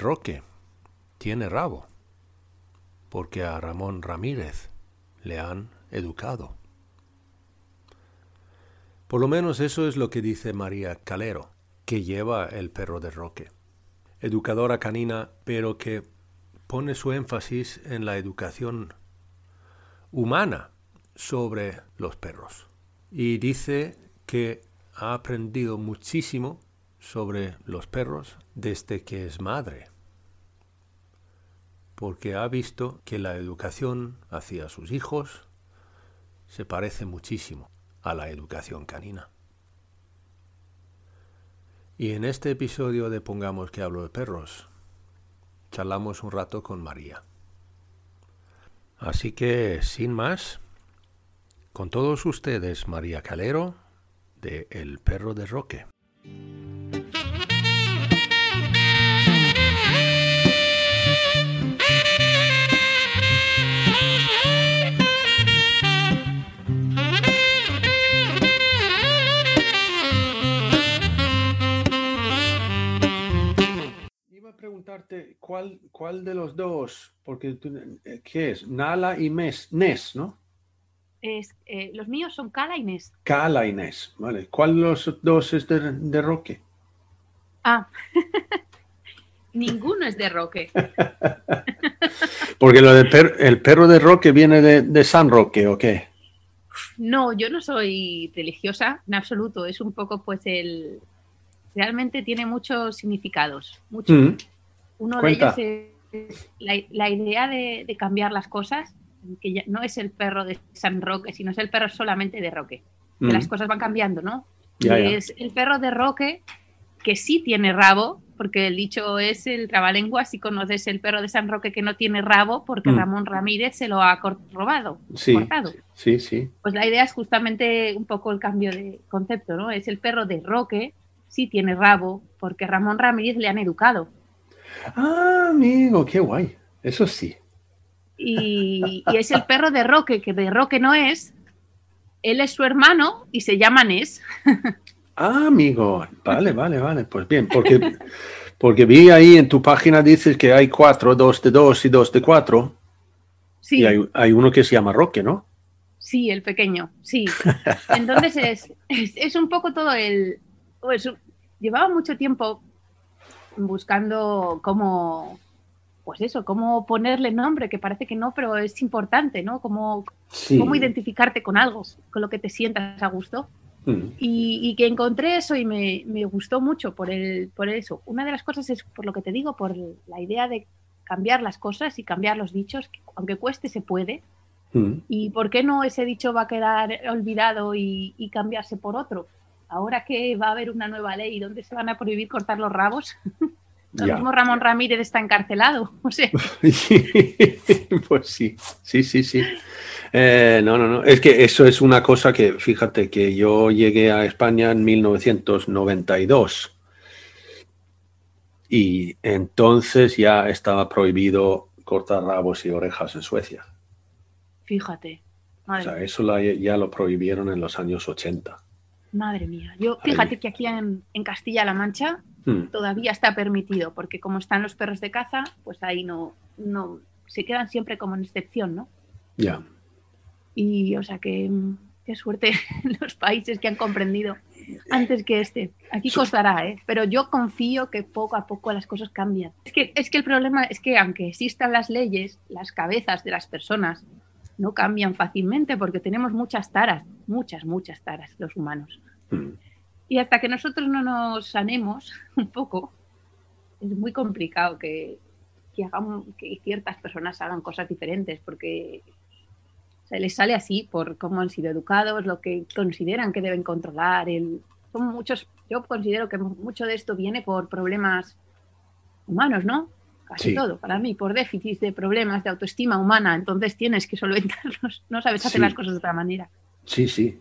Roque tiene rabo, porque a Ramón Ramírez le han educado. Por lo menos eso es lo que dice María Calero, que lleva el perro de Roque. Educadora canina, pero que pone su énfasis en la educación humana sobre los perros. Y dice que ha aprendido muchísimo sobre los perros desde que es madre, porque ha visto que la educación hacia sus hijos se parece muchísimo a la educación canina. Y en este episodio de Pongamos que hablo de perros, charlamos un rato con María. Así que, sin más, con todos ustedes, María Calero, de El Perro de Roque. Preguntarte cuál, cuál de los dos, porque tú, eh, ¿qué es? Nala y Mes, Nes, ¿no? Es, eh, los míos son Cala y Nes. Cala y Nes, ¿vale? ¿Cuál de los dos es de, de Roque? Ah, ninguno es de Roque. Porque lo de per- el perro de Roque viene de, de San Roque, ¿o qué? No, yo no soy religiosa en absoluto. Es un poco, pues, el. Realmente tiene muchos significados. Muchos. Mm, Uno cuenta. de ellos es la, la idea de, de cambiar las cosas, que ya no es el perro de San Roque, sino es el perro solamente de Roque. Que mm. las cosas van cambiando, ¿no? Ya, Y ya. Es el perro de Roque que sí tiene rabo, porque el dicho es el trabalengua, si conoces el perro de San Roque que no tiene rabo, porque Mm. Ramón Ramírez se lo ha robado, Sí, cortado. sí, sí. Pues la idea es justamente un poco el cambio de concepto, ¿no? Es el perro de Roque, sí tiene rabo, porque Ramón Ramírez le han educado. Ah, amigo, qué guay. Eso sí. Y, y es el perro de Roque, que de Roque no es. Él es su hermano y se llama Nes. Ah, amigo. Vale, vale, vale. Pues bien, porque, porque vi ahí en tu página dices que hay cuatro, dos de dos y dos de cuatro. Sí, Y hay, hay uno que se llama Roque, ¿no? sí, el pequeño, sí. Entonces es, es, es un poco todo el... pues, llevaba mucho tiempo buscando cómo, pues eso, cómo ponerle nombre, que parece que no, pero es importante, ¿no? Cómo, Sí. cómo identificarte con algo, con lo que te sientas a gusto. Mm, Y, y que encontré eso y me, me gustó mucho por, el, por eso. Una de las cosas es, por lo que te digo, por la idea de cambiar las cosas y cambiar los dichos, que aunque cueste, se puede. mm. ¿Y por qué no ese dicho va a quedar olvidado y, y cambiarse por otro? Ahora que va a haber una nueva ley donde se van a prohibir cortar los rabos, lo Ya. mismo Ramón Ramírez está encarcelado. O sea, pues sí, sí, sí, sí. Eh, no, no, no. Es que eso es una cosa que, fíjate, que yo llegué a España en 1992 y entonces ya estaba prohibido cortar rabos y orejas en Suecia. fíjate. O sea, eso la- ya lo prohibieron en los años 80. Madre mía. Yo, Ahí. fíjate que aquí en, en Castilla-La Mancha Mm, todavía está permitido, porque como están los perros de caza, pues ahí no, no se quedan siempre como en excepción, ¿no? ya. Y o sea que mm, qué suerte los países que han comprendido antes que este. Aquí costará, ¿eh? pero yo confío que poco a poco las cosas cambian. Es que, es que el problema es que aunque existan las leyes, las cabezas de las personas no cambian fácilmente porque tenemos muchas taras, muchas, muchas taras los humanos. Mm, Y hasta que nosotros no nos sanemos un poco, es muy complicado que, que, hagamos- que ciertas personas hagan cosas diferentes, porque se les sale así por cómo han sido educados, lo que consideran que deben controlar. El, son muchos yo considero que mucho de esto viene por problemas humanos, ¿no? Casi todo, para mí, por déficit de problemas de autoestima humana. Entonces tienes que solventarlos, no sabes hacer las cosas de otra manera. Sí, sí.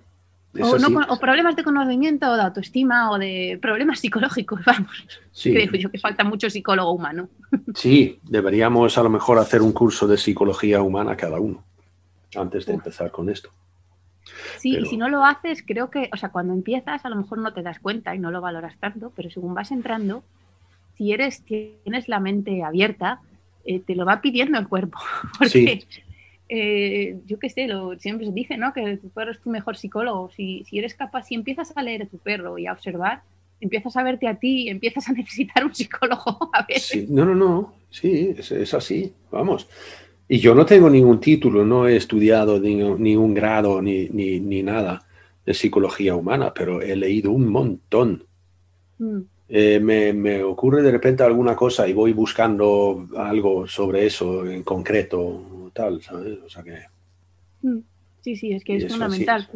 O, problemas de conocimiento, o de autoestima, o de problemas psicológicos, vamos. Creo yo que falta mucho psicólogo humano. Sí, deberíamos a lo mejor hacer un curso de psicología humana cada uno, antes de empezar con esto. Sí, y si no lo haces, creo que, o sea, cuando empiezas a lo mejor no te das cuenta y no lo valoras tanto, pero según vas entrando, si eres, tienes la mente abierta, eh, te lo va pidiendo el cuerpo. Porque, eh, yo qué sé, lo, siempre se dice, ¿no? Que tu perro es tu mejor psicólogo. Si, si eres capaz, si empiezas a leer a tu perro y a observar, empiezas a verte a ti empiezas a necesitar un psicólogo a veces. no, no, no, sí, es, es así, vamos. Y yo no tengo ningún título, no he estudiado ni, un grado ni, ni, nada de psicología humana, pero he leído un montón. Mm. Eh, me, me, ocurre de repente alguna cosa y voy buscando algo sobre eso en concreto, tal, ¿sabes? O sea que... Mm. Sí, sí, es que es fundamental.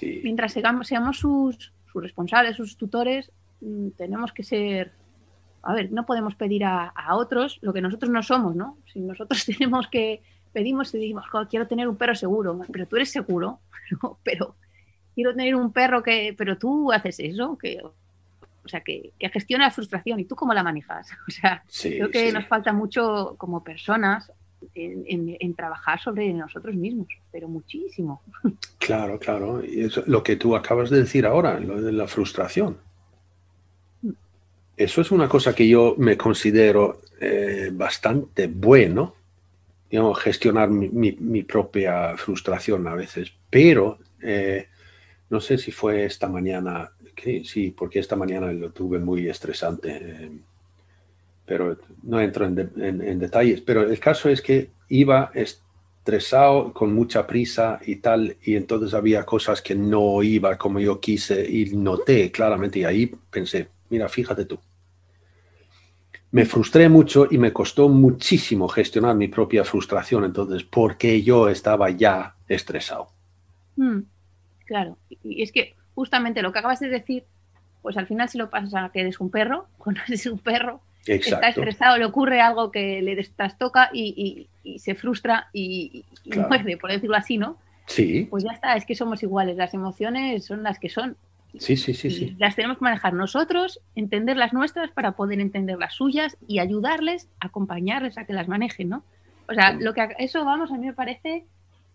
Mientras seamos, seamos sus, sus responsables, sus tutores, mm, tenemos que ser a ver, no podemos pedir a, otros lo que nosotros no somos, ¿no? Si nosotros tenemos que, pedimos y decimos, quiero tener un perro seguro, pero tú eres seguro, pero quiero tener un perro que, pero tú haces eso, que, o sea, que, gestiona la frustración y tú cómo la manejas. O sea, creo que nos falta mucho como personas en, trabajar sobre nosotros mismos, pero muchísimo. Claro, claro. Y es lo que tú acabas de decir ahora, lo de la frustración eso es una cosa que yo me considero eh, bastante bueno, digamos, gestionar mi, propia frustración a veces, pero eh, no sé si fue esta mañana, sí, porque esta mañana lo tuve muy estresante, eh, pero no entro en, detalles, pero el caso es que iba estresado, con mucha prisa y tal, y entonces había cosas que no iba como yo quise y noté claramente y ahí pensé, mira, fíjate tú. Me frustré mucho y me costó muchísimo gestionar mi propia frustración entonces porque yo estaba ya estresado. Mm, claro, y es que justamente lo que acabas de decir, pues al final si lo pasas a que eres un perro, cuando eres un perro, está estresado, le ocurre algo que le trastoca y, y, se frustra y, muerde, por decirlo así, ¿no? Sí. Pues ya está, es que somos iguales, las emociones son las que son Sí, sí, sí, sí. Las tenemos que manejar nosotros, entender las nuestras para poder entender las suyas y ayudarles, acompañarles a que las manejen, ¿no? O sea, lo que eso, vamos, a mí me parece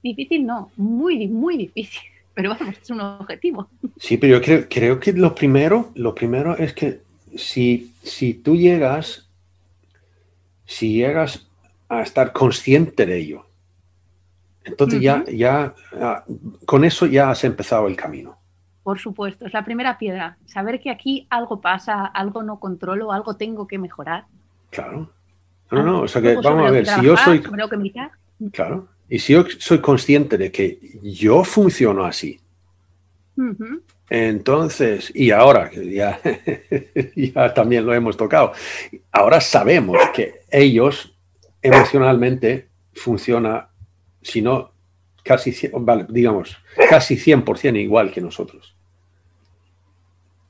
difícil, no, muy, muy difícil, pero vamos, es un objetivo. Sí, pero yo creo, creo que lo primero, lo primero es que si, si tú llegas, si llegas a estar consciente de ello, entonces ya, ya, ah, con eso ya has empezado el camino. Por supuesto, es la primera piedra. Saber que aquí algo pasa, algo no controlo, algo tengo que mejorar. Claro. No, no, o sea que vamos a ver, si yo soy... Claro. Y si yo soy consciente de que yo funciono así, entonces, y ahora, ya, ya también lo hemos tocado, ahora sabemos que ellos emocionalmente funciona, si no, casi, vale, digamos, casi 100% igual que nosotros.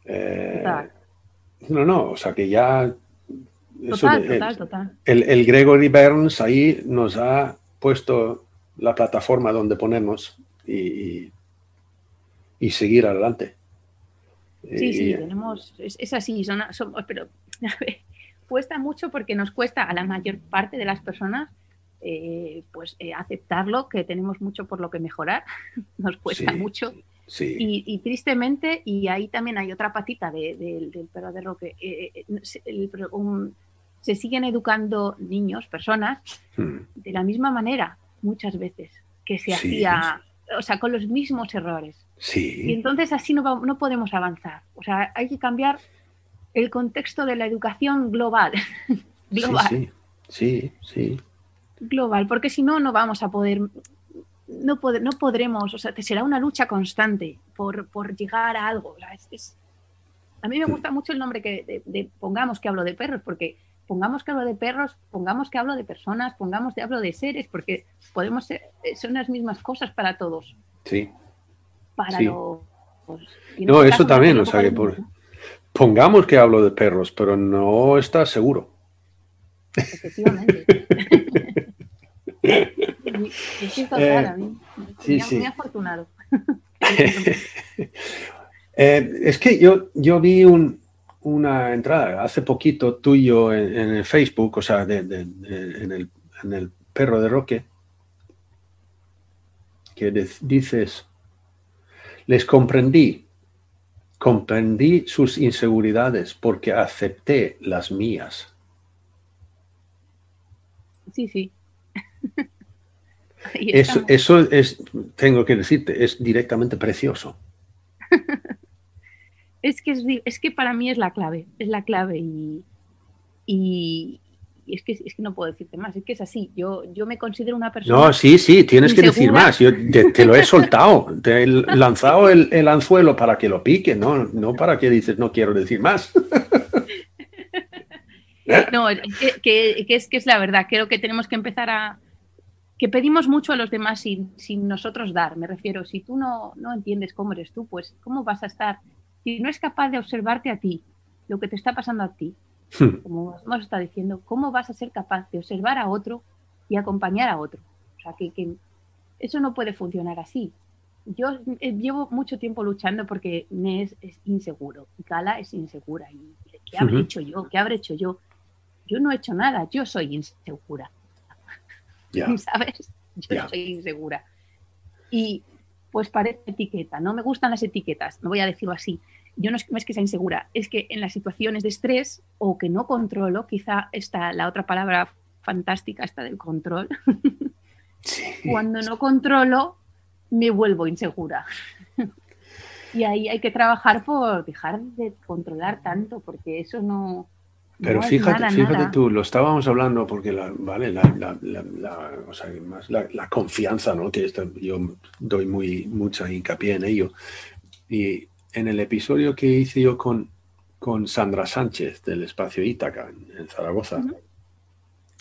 Eh, no, no, o sea que ya... Total, total, el, Gregory Burns ahí nos ha puesto la plataforma donde ponernos y, y, seguir adelante. Sí, sí, tenemos, es, así, son, pero cuesta mucho porque nos cuesta a la mayor parte de las personas eh, pues eh, aceptarlo, que tenemos mucho por lo que mejorar, nos cuesta mucho. Y, tristemente, y ahí también hay otra patita del perro de roque, eh, se siguen educando niños, personas, hmm. de la misma manera, muchas veces, que se hacía, o sea, con los mismos errores. Y entonces así no, no podemos avanzar. O sea, hay que cambiar el contexto de la educación global. global. sí, sí global, porque si no, no vamos a poder, no, no podremos, o sea, será una lucha constante por, llegar a algo. a mí me gusta mucho el nombre que de, pongamos que hablo de perros, porque pongamos que hablo de perros, pongamos que hablo de personas, pongamos que hablo de seres, porque podemos ser, son las mismas cosas para todos. Sí. Para los... No, eso también, o sea, que por, Pongamos que hablo de perros, pero no estás seguro. Efectivamente. Eh, sí, sí. muy afortunado. Eh, es que yo, yo vi un- una entrada hace poquito tuyo en, en el Facebook, o sea, de- de- de- en, el, en el perro de Roque, que dices, les comprendí, comprendí sus inseguridades porque acepté las mías. Sí, sí. Eso, eso es, tengo que decirte, es directamente precioso. Es que, es, es que para mí es la clave, es la clave y, y, y es, que, es que no puedo decirte más, es que es así, yo, yo me considero una persona... No, sí, sí, tienes que decir más. Yo te, te lo he soltado, te he lanzado el, el anzuelo para que lo pique, no, no para que dices no quiero decir más. No, que, que- que es que es la verdad, creo que tenemos que empezar a... que pedimos mucho a los demás sin, sin nosotros dar, me refiero, si tú no, no entiendes cómo eres tú, pues ¿cómo vas a estar? Si no es capaz de observarte a ti, lo que te está pasando a ti, como hemos estado diciendo, ¿cómo vas a ser capaz de observar a otro y acompañar a otro? O sea, que, que eso no puede funcionar así. Yo eh, llevo mucho tiempo luchando porque me es, es inseguro y Cala es insegura. ¿Y qué habré hecho yo? ¿Qué habré hecho yo? Yo no he hecho nada, yo soy insegura, Ya, ¿sabes? Yo soy insegura. Y pues parece etiqueta, no me gustan las etiquetas, no voy a decirlo así. Yo no es, no es que sea insegura, es que en las situaciones de estrés o que no controlo, quizá está la otra palabra fantástica, esta del control, sí. cuando no controlo, me vuelvo insegura. y ahí hay que trabajar por dejar de controlar tanto, porque eso no. Pero no fíjate, nada, fíjate nada. tú, lo estábamos hablando porque la, vale, la, la- la- la- o sea, más la, confianza, ¿no? Que esto- yo doy muy mucha hincapié en ello. Y en el episodio que hice yo con, con Sandra Sánchez del Espacio Ítaca en, en Zaragoza,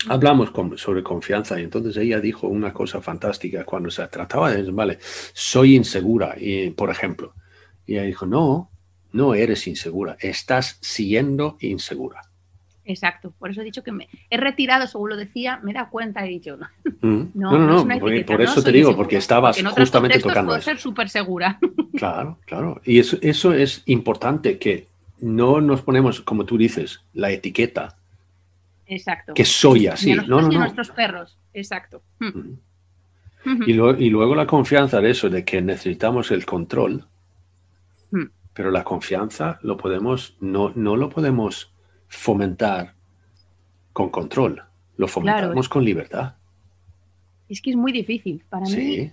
hablamos con- sobre confianza y entonces ella dijo una cosa fantástica cuando se trataba de, vale, soy insegura, y, por ejemplo, y ella dijo, no, no eres insegura, estás siendo insegura. Exacto, por eso he dicho que me he retirado, según lo decía, me he dado cuenta y he dicho, no, Mm. no, No, no, no es por, eso te digo, porque estabas porque en justamente tocando puedo eso. ser súper segura. Claro, claro. Y eso, eso es importante, que no nos ponemos, como tú dices, la etiqueta, Exacto. que soy Ni así. a No, no, ni no. nuestros perros, exacto. Mm. Mm. Ujú. Y, lo- y luego la confianza de eso, de que necesitamos el control, Mm. pero la confianza lo podemos, no, no lo podemos fomentar con control, lo fomentamos con libertad. Es que es muy difícil. Para mí Sí,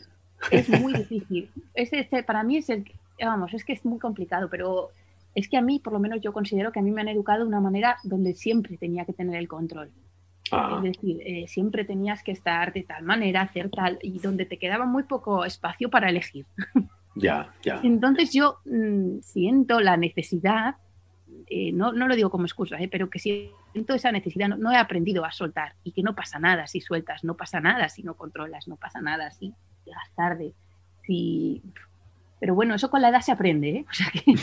es muy difícil. Es este, para mí es el, vamos, es que es muy complicado, pero es que a mí, por lo menos yo considero que a mí me han educado de una manera donde siempre tenía que tener el control. Ah, Es decir, eh, siempre tenías que estar de tal manera, hacer tal, y donde te quedaba muy poco espacio para elegir. ya, ya. Entonces yo mm, siento la necesidad, eh, no, no lo digo como excusa, eh, pero que siento esa necesidad, no, no he aprendido a soltar y que no pasa nada si sueltas, no pasa nada si no controlas, no pasa nada si llegas tarde, si... Pero bueno, eso con la edad se aprende, ¿eh? o sea que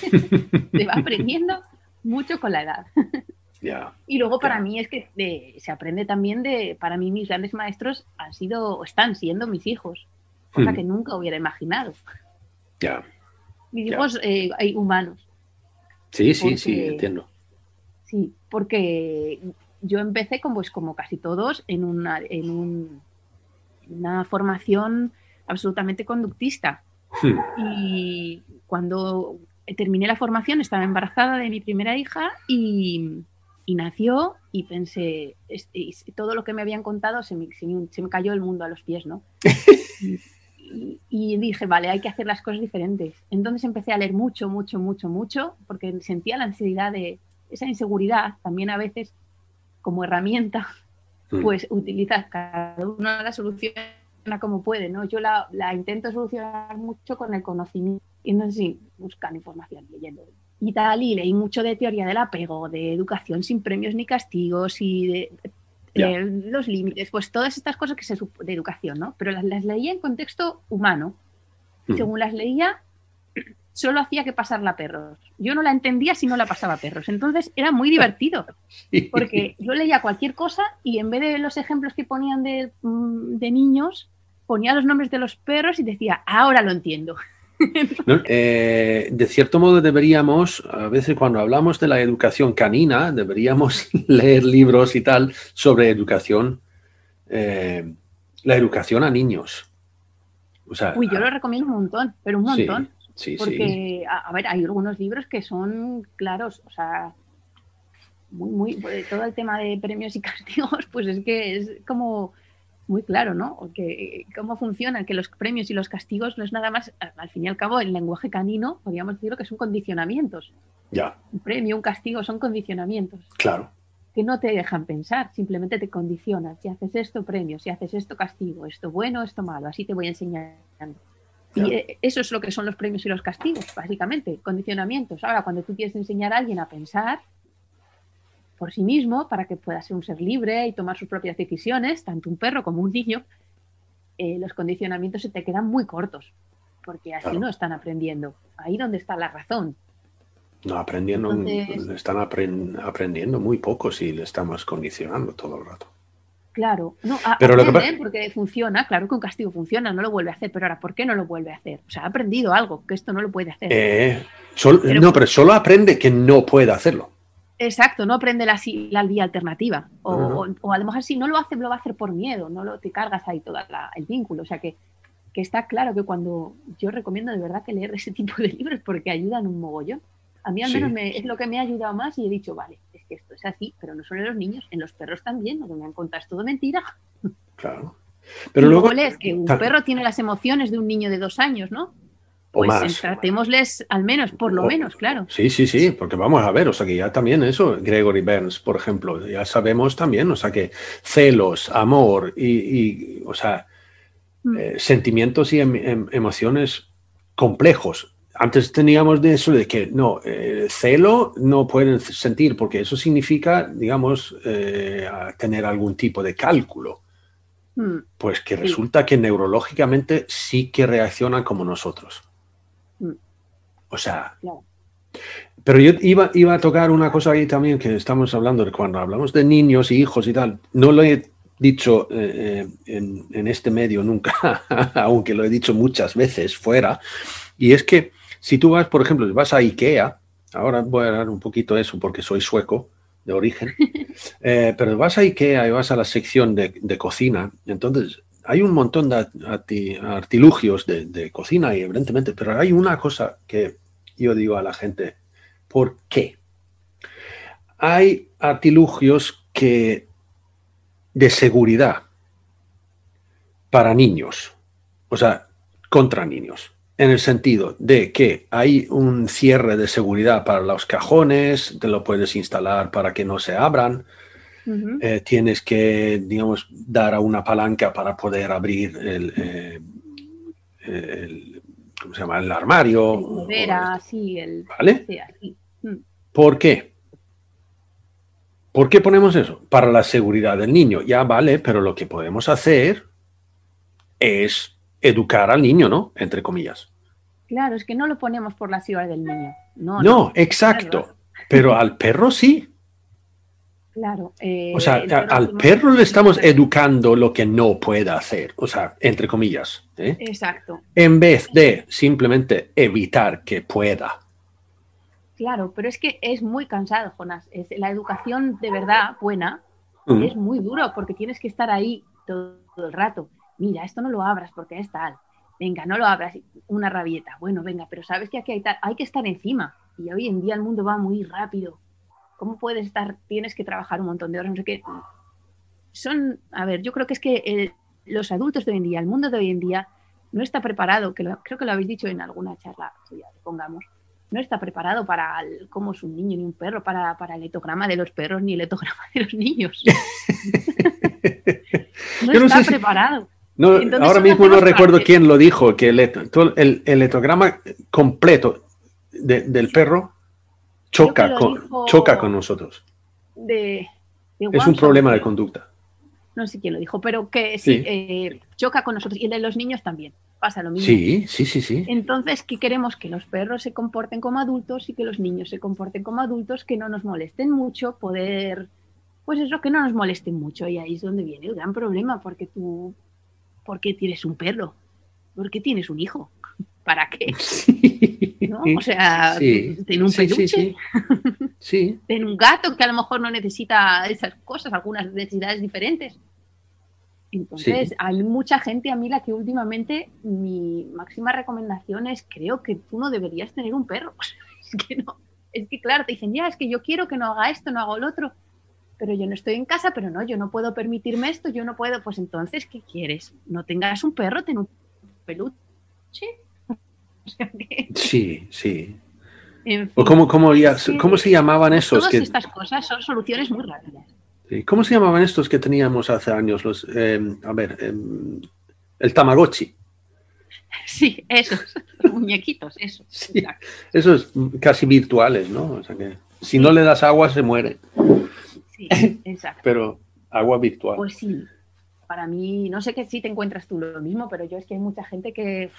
se va aprendiendo mucho con la edad. Ya, Y luego para mí es que de- se aprende también de, para mí mis grandes maestros han sido, o están siendo mis hijos, cosa Mm. que nunca hubiera imaginado. ya. Mis hijos eh, hay humanos, Sí, sí, sí, entiendo. sí, porque yo empecé como, pues, como casi todos en una, en un- una formación absolutamente conductista. Hmm, Y cuando terminé la formación estaba embarazada de mi primera hija y, y nació y pensé, es- es- todo lo que me habían contado se me, se me- se me cayó el mundo a los pies, ¿no? Y, dije, vale, hay que hacer las cosas diferentes. Entonces empecé a leer mucho, mucho, mucho, mucho, porque sentía la ansiedad de esa inseguridad también a veces como herramienta hmm. pues utiliza cada uno la soluciona como puede, ¿no? Yo la, la intento solucionar mucho con el conocimiento. Y entonces sí, buscan información, leyendo. Y tal, y leí mucho de teoría del apego, de educación sin premios ni castigos y de Eh, los límites, pues todas estas cosas que se de educación, ¿no? Pero las, las leía en contexto humano. Mm. Según las leía, solo hacía que pasarla a perros. Yo no la entendía si no la pasaba a perros. Entonces era muy divertido, porque yo leía cualquier cosa y en vez de los ejemplos que ponían de, mm, de niños, ponía los nombres de los perros y decía, ahora lo entiendo. Eh, de cierto modo deberíamos, a veces cuando hablamos de la educación canina, deberíamos leer libros y tal sobre educación, eh, la educación a niños. Uy, yo lo recomiendo un montón, pero un montón. Sí, porque, A, ver, hay algunos libros que son claros, o sea, muy, muy, pues, todo el tema de premios y castigos, pues es que es como muy claro, ¿no? Que, cómo funciona, que los premios y los castigos no es nada más, al fin y al cabo, el lenguaje canino, podríamos decirlo que son condicionamientos. Ya. Un premio, un castigo son condicionamientos. Claro. Que no te dejan pensar, simplemente te condicionas. Si haces esto, premio, si haces esto, castigo, esto bueno, esto malo, así te voy enseñando. Y eh, eso es lo que son los premios y los castigos, básicamente, condicionamientos. Ahora, cuando tú quieres enseñar a alguien a pensar por sí mismo, para que pueda ser un ser libre y tomar sus propias decisiones, tanto un perro como un niño, eh, los condicionamientos se te quedan muy cortos, porque así no están aprendiendo. Ahí donde está la razón. No, aprendiendo, están aprendiendo muy poco si le estamos condicionando todo el rato. Claro, no, pero lo que porque funciona, claro que un castigo funciona, no lo vuelve a hacer, pero ahora, ¿por qué no lo vuelve a hacer? O sea, ha aprendido algo, que esto no lo puede hacer. Eh, no, pero solo aprende que no puede hacerlo. Exacto, no aprende la, la vía alternativa. O, a lo mejor si no lo hace, lo va a hacer por miedo, no lo, te cargas ahí todo el vínculo. O sea que, que está claro que cuando yo recomiendo de verdad que leer ese tipo de libros porque ayudan un mogollón. A mí al menos es lo que me ha ayudado más y he dicho, vale, es que esto es así, pero no solo en los niños, en los perros también, lo que me han contado es todo mentira. Claro. Pero luego, lees que un perro tiene las emociones de un niño de dos años, ¿no? Pues o más. tratémosles al menos, por lo menos, claro. Sí, sí, sí, porque vamos a ver, o sea que ya también eso, Gregory Burns, por ejemplo, ya sabemos también, o sea que celos, amor y, o sea, mm. eh, sentimientos y em, em, emociones complejos antes teníamos de eso de que no, eh, celo no pueden sentir porque eso significa, digamos, eh, tener algún tipo de cálculo. Hmm. Pues que resulta que neurológicamente sí que reaccionan como nosotros. O sea, pero yo iba, iba a tocar una cosa ahí también que estamos hablando de cuando hablamos de niños y hijos y tal. No lo he dicho eh, en, en este medio nunca, aunque lo he dicho muchas veces fuera. Y es que si tú vas, por ejemplo, vas a IKEA, ahora voy a hablar un poquito de eso porque soy sueco de origen, eh, pero vas a IKEA y vas a la sección de, cocina, entonces hay un montón de artilugios de, cocina y evidentemente, pero hay una cosa que yo digo a la gente, ¿por qué? Hay artilugios que de seguridad para niños, o sea, contra niños en el sentido de que hay un cierre de seguridad para los cajones, te lo puedes instalar para que no se abran. Eh, tienes que, digamos, dar a una palanca para poder abrir el, eh, ¿cómo se llama? el armario. el, ¿Vale? Mm. ¿Por qué? ¿Por qué ponemos eso? Para la seguridad del niño. Ya vale, pero lo que podemos hacer es educar al niño, ¿no? Entre comillas. Claro, es que no lo ponemos por la ciudad del niño. No, no, exacto. Pero al perro sí. Claro. o sea, eh, al perro le estamos educando lo que no puede hacer, o sea, entre comillas. ¿Eh? Exacto. En vez de simplemente evitar que pueda. Claro, pero es que es muy cansado, Jonas. Es, la educación de verdad buena es muy duro porque tienes que estar ahí todo, todo el rato. Mira, esto no lo abras porque es tal venga, no lo abras, una rabieta, bueno, venga, pero sabes que aquí hay, hay que estar encima y hoy en día el mundo va muy rápido. ¿Cómo puedes estar? Tienes que trabajar un montón de horas, no sé qué. Son, a ver, yo creo que es que los adultos de hoy en día, el mundo de hoy en día, no está preparado, que creo que lo habéis dicho en alguna charla, pongamos, no está preparado para cómo es un niño ni un perro, para, para, el etograma de los perros ni el etograma de los niños. no está preparado. No, ahora mismo no recuerdo quién lo dijo, que el, el, electrograma completo del perro choca con, choca con nosotros. es un problema de conducta. No sé quién lo dijo, pero que sí, eh, choca con nosotros y el de los niños también. pasa lo mismo. Sí, sí, sí, sí. Entonces, ¿qué queremos? Que los perros se comporten como adultos y que los niños se comporten como adultos, que no nos molesten mucho, poder, pues eso, que no nos molesten mucho. Y ahí es donde viene el gran problema, porque tú, ¿por qué tienes un perro? ¿Por qué tienes un hijo? ¿Para qué? Sí. ¿No? O sea, Sí, ten un peluche, sí. Sí, ten un gato que a lo mejor no necesita esas cosas, algunas necesidades diferentes. Entonces, Sí. hay mucha gente a mí la que últimamente mi máxima recomendación es creo que tú no deberías tener un perro. es que no, es que claro, te dicen, ya, es que yo quiero que no haga esto, no haga lo otro, pero yo no estoy en casa, pero no, yo no puedo permitirme esto, yo no puedo, pues entonces, ¿qué quieres? No tengas un perro, ten un peluche. Sí, sí. en fin, ¿O cómo, cómo, ya- cómo se llamaban esos? todas Que, estas cosas son soluciones muy rápidas. ¿Cómo se llamaban estos que teníamos hace años? Los, eh, a ver, em, el Tamagotchi. Sí, esos, los muñequitos, eso. Sí. Esos casi virtuales, ¿no? O sea que si no le das agua se muere, Sí, exacto. pero agua virtual. Pues sí, para mí, no sé que si te encuentras tú lo mismo, pero yo es que hay mucha gente que,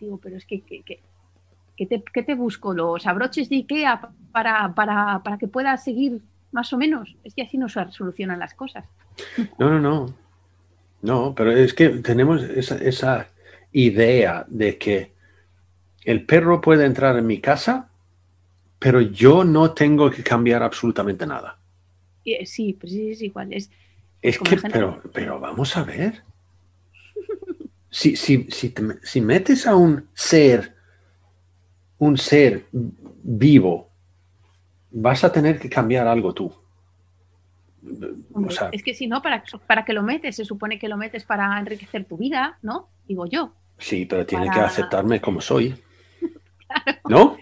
digo, pero es que, que, que- que te, que te busco los abroches de Ikea para, para, para que puedas seguir más o menos. Es que así no se solucionan las cosas. No, no, no. No, pero es que tenemos esa, esa idea de que el perro puede entrar en mi casa, pero yo no tengo que cambiar absolutamente nada. Eh, sí, pues sí, es igual. Es, Es que, pero, pero vamos a ver. Si, si, si, te- si metes a un ser, un ser vivo, vas a tener que cambiar algo tú. O hombre, sea, es que si no, ¿para, ¿para que lo metes? Se supone que lo metes para enriquecer tu vida, ¿no? Digo yo. sí, pero tiene que aceptarme como soy. ¿No?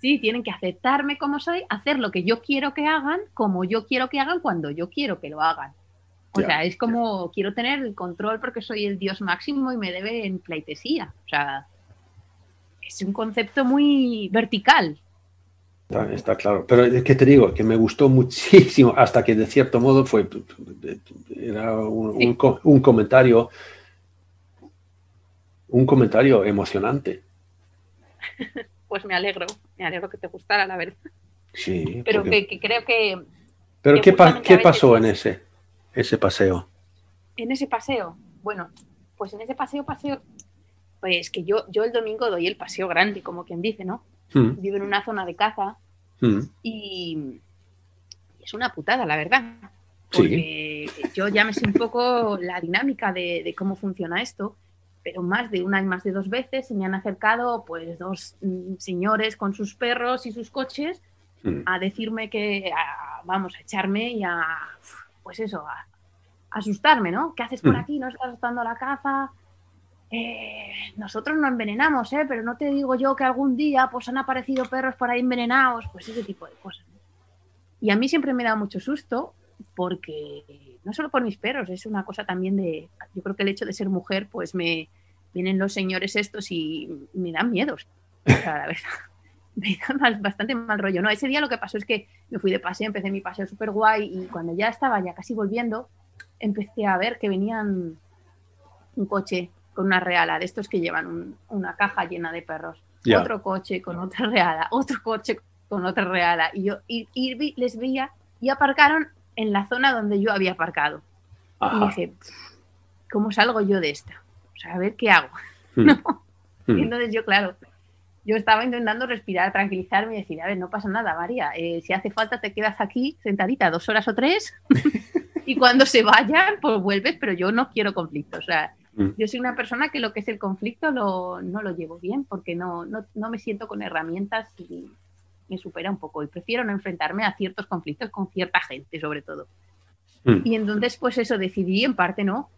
Sí, tienen que aceptarme como soy, hacer lo que yo quiero que hagan, como yo quiero que hagan, cuando yo quiero que lo hagan. O sea, es como quiero tener el control porque soy el dios máximo y me debe en pleitesía. O sea, es un concepto muy vertical. Está, está claro. Pero es que te digo, que me gustó muchísimo, hasta que de cierto modo fue era un, Sí. un co- un comentario, un comentario emocionante. Pues me alegro, me alegro que te gustara, la verdad. Sí. Pero porque- que, que creo que pero que ¿qué, pa- qué pasó en es- ese, ese paseo? en ese paseo, bueno, pues en ese paseo, paseo, pues que yo, yo el domingo doy el paseo grande, como quien dice, ¿no? Mm, Vivo en una zona de caza mm, y es una putada, la verdad. Sí. Porque yo ya me sé un poco la dinámica de, de cómo funciona esto, pero más de una y más de dos veces se me han acercado pues dos mm, señores con sus perros y sus coches mm. a decirme que a- vamos a echarme y a pues eso, a, a asustarme, ¿no? ¿Qué haces por aquí? ¿No estás asustando a la caza? Eh, nosotros no envenenamos, ¿eh? Pero no te digo yo que algún día pues han aparecido perros por ahí envenenados, pues ese tipo de cosas. Y a mí siempre me da mucho susto porque no solo por mis perros, es una cosa también de, yo creo que el hecho de ser mujer, pues me vienen los señores estos y me dan miedos. O la verdad, me da bastante mal rollo. No, ese día lo que pasó es que me fui de paseo, empecé mi paseo súper guay y cuando ya estaba ya casi volviendo, empecé a ver que venían un coche con una reala, de estos que llevan un- una caja llena de perros. Otro coche con otra reala, otro coche con otra reala. Y yo y, y vi- les veía y aparcaron en la zona donde yo había aparcado. Y Ajá. dije, ¿cómo salgo yo de esta? O sea, a ver qué hago. Mm, Y mm. entonces yo, claro, yo estaba intentando respirar, tranquilizarme y decir, a ver, no pasa nada, María, eh, si hace falta te quedas aquí sentadita dos horas o tres y cuando se vayan, pues vuelves, pero yo no quiero conflicto. O sea, Mm. yo soy una persona que lo que es el conflicto lo, no lo llevo bien porque no, no, no me siento con herramientas y me supera un poco y prefiero no enfrentarme a ciertos conflictos con cierta gente, sobre todo. Mm. Y entonces, pues eso, decidí, en parte no.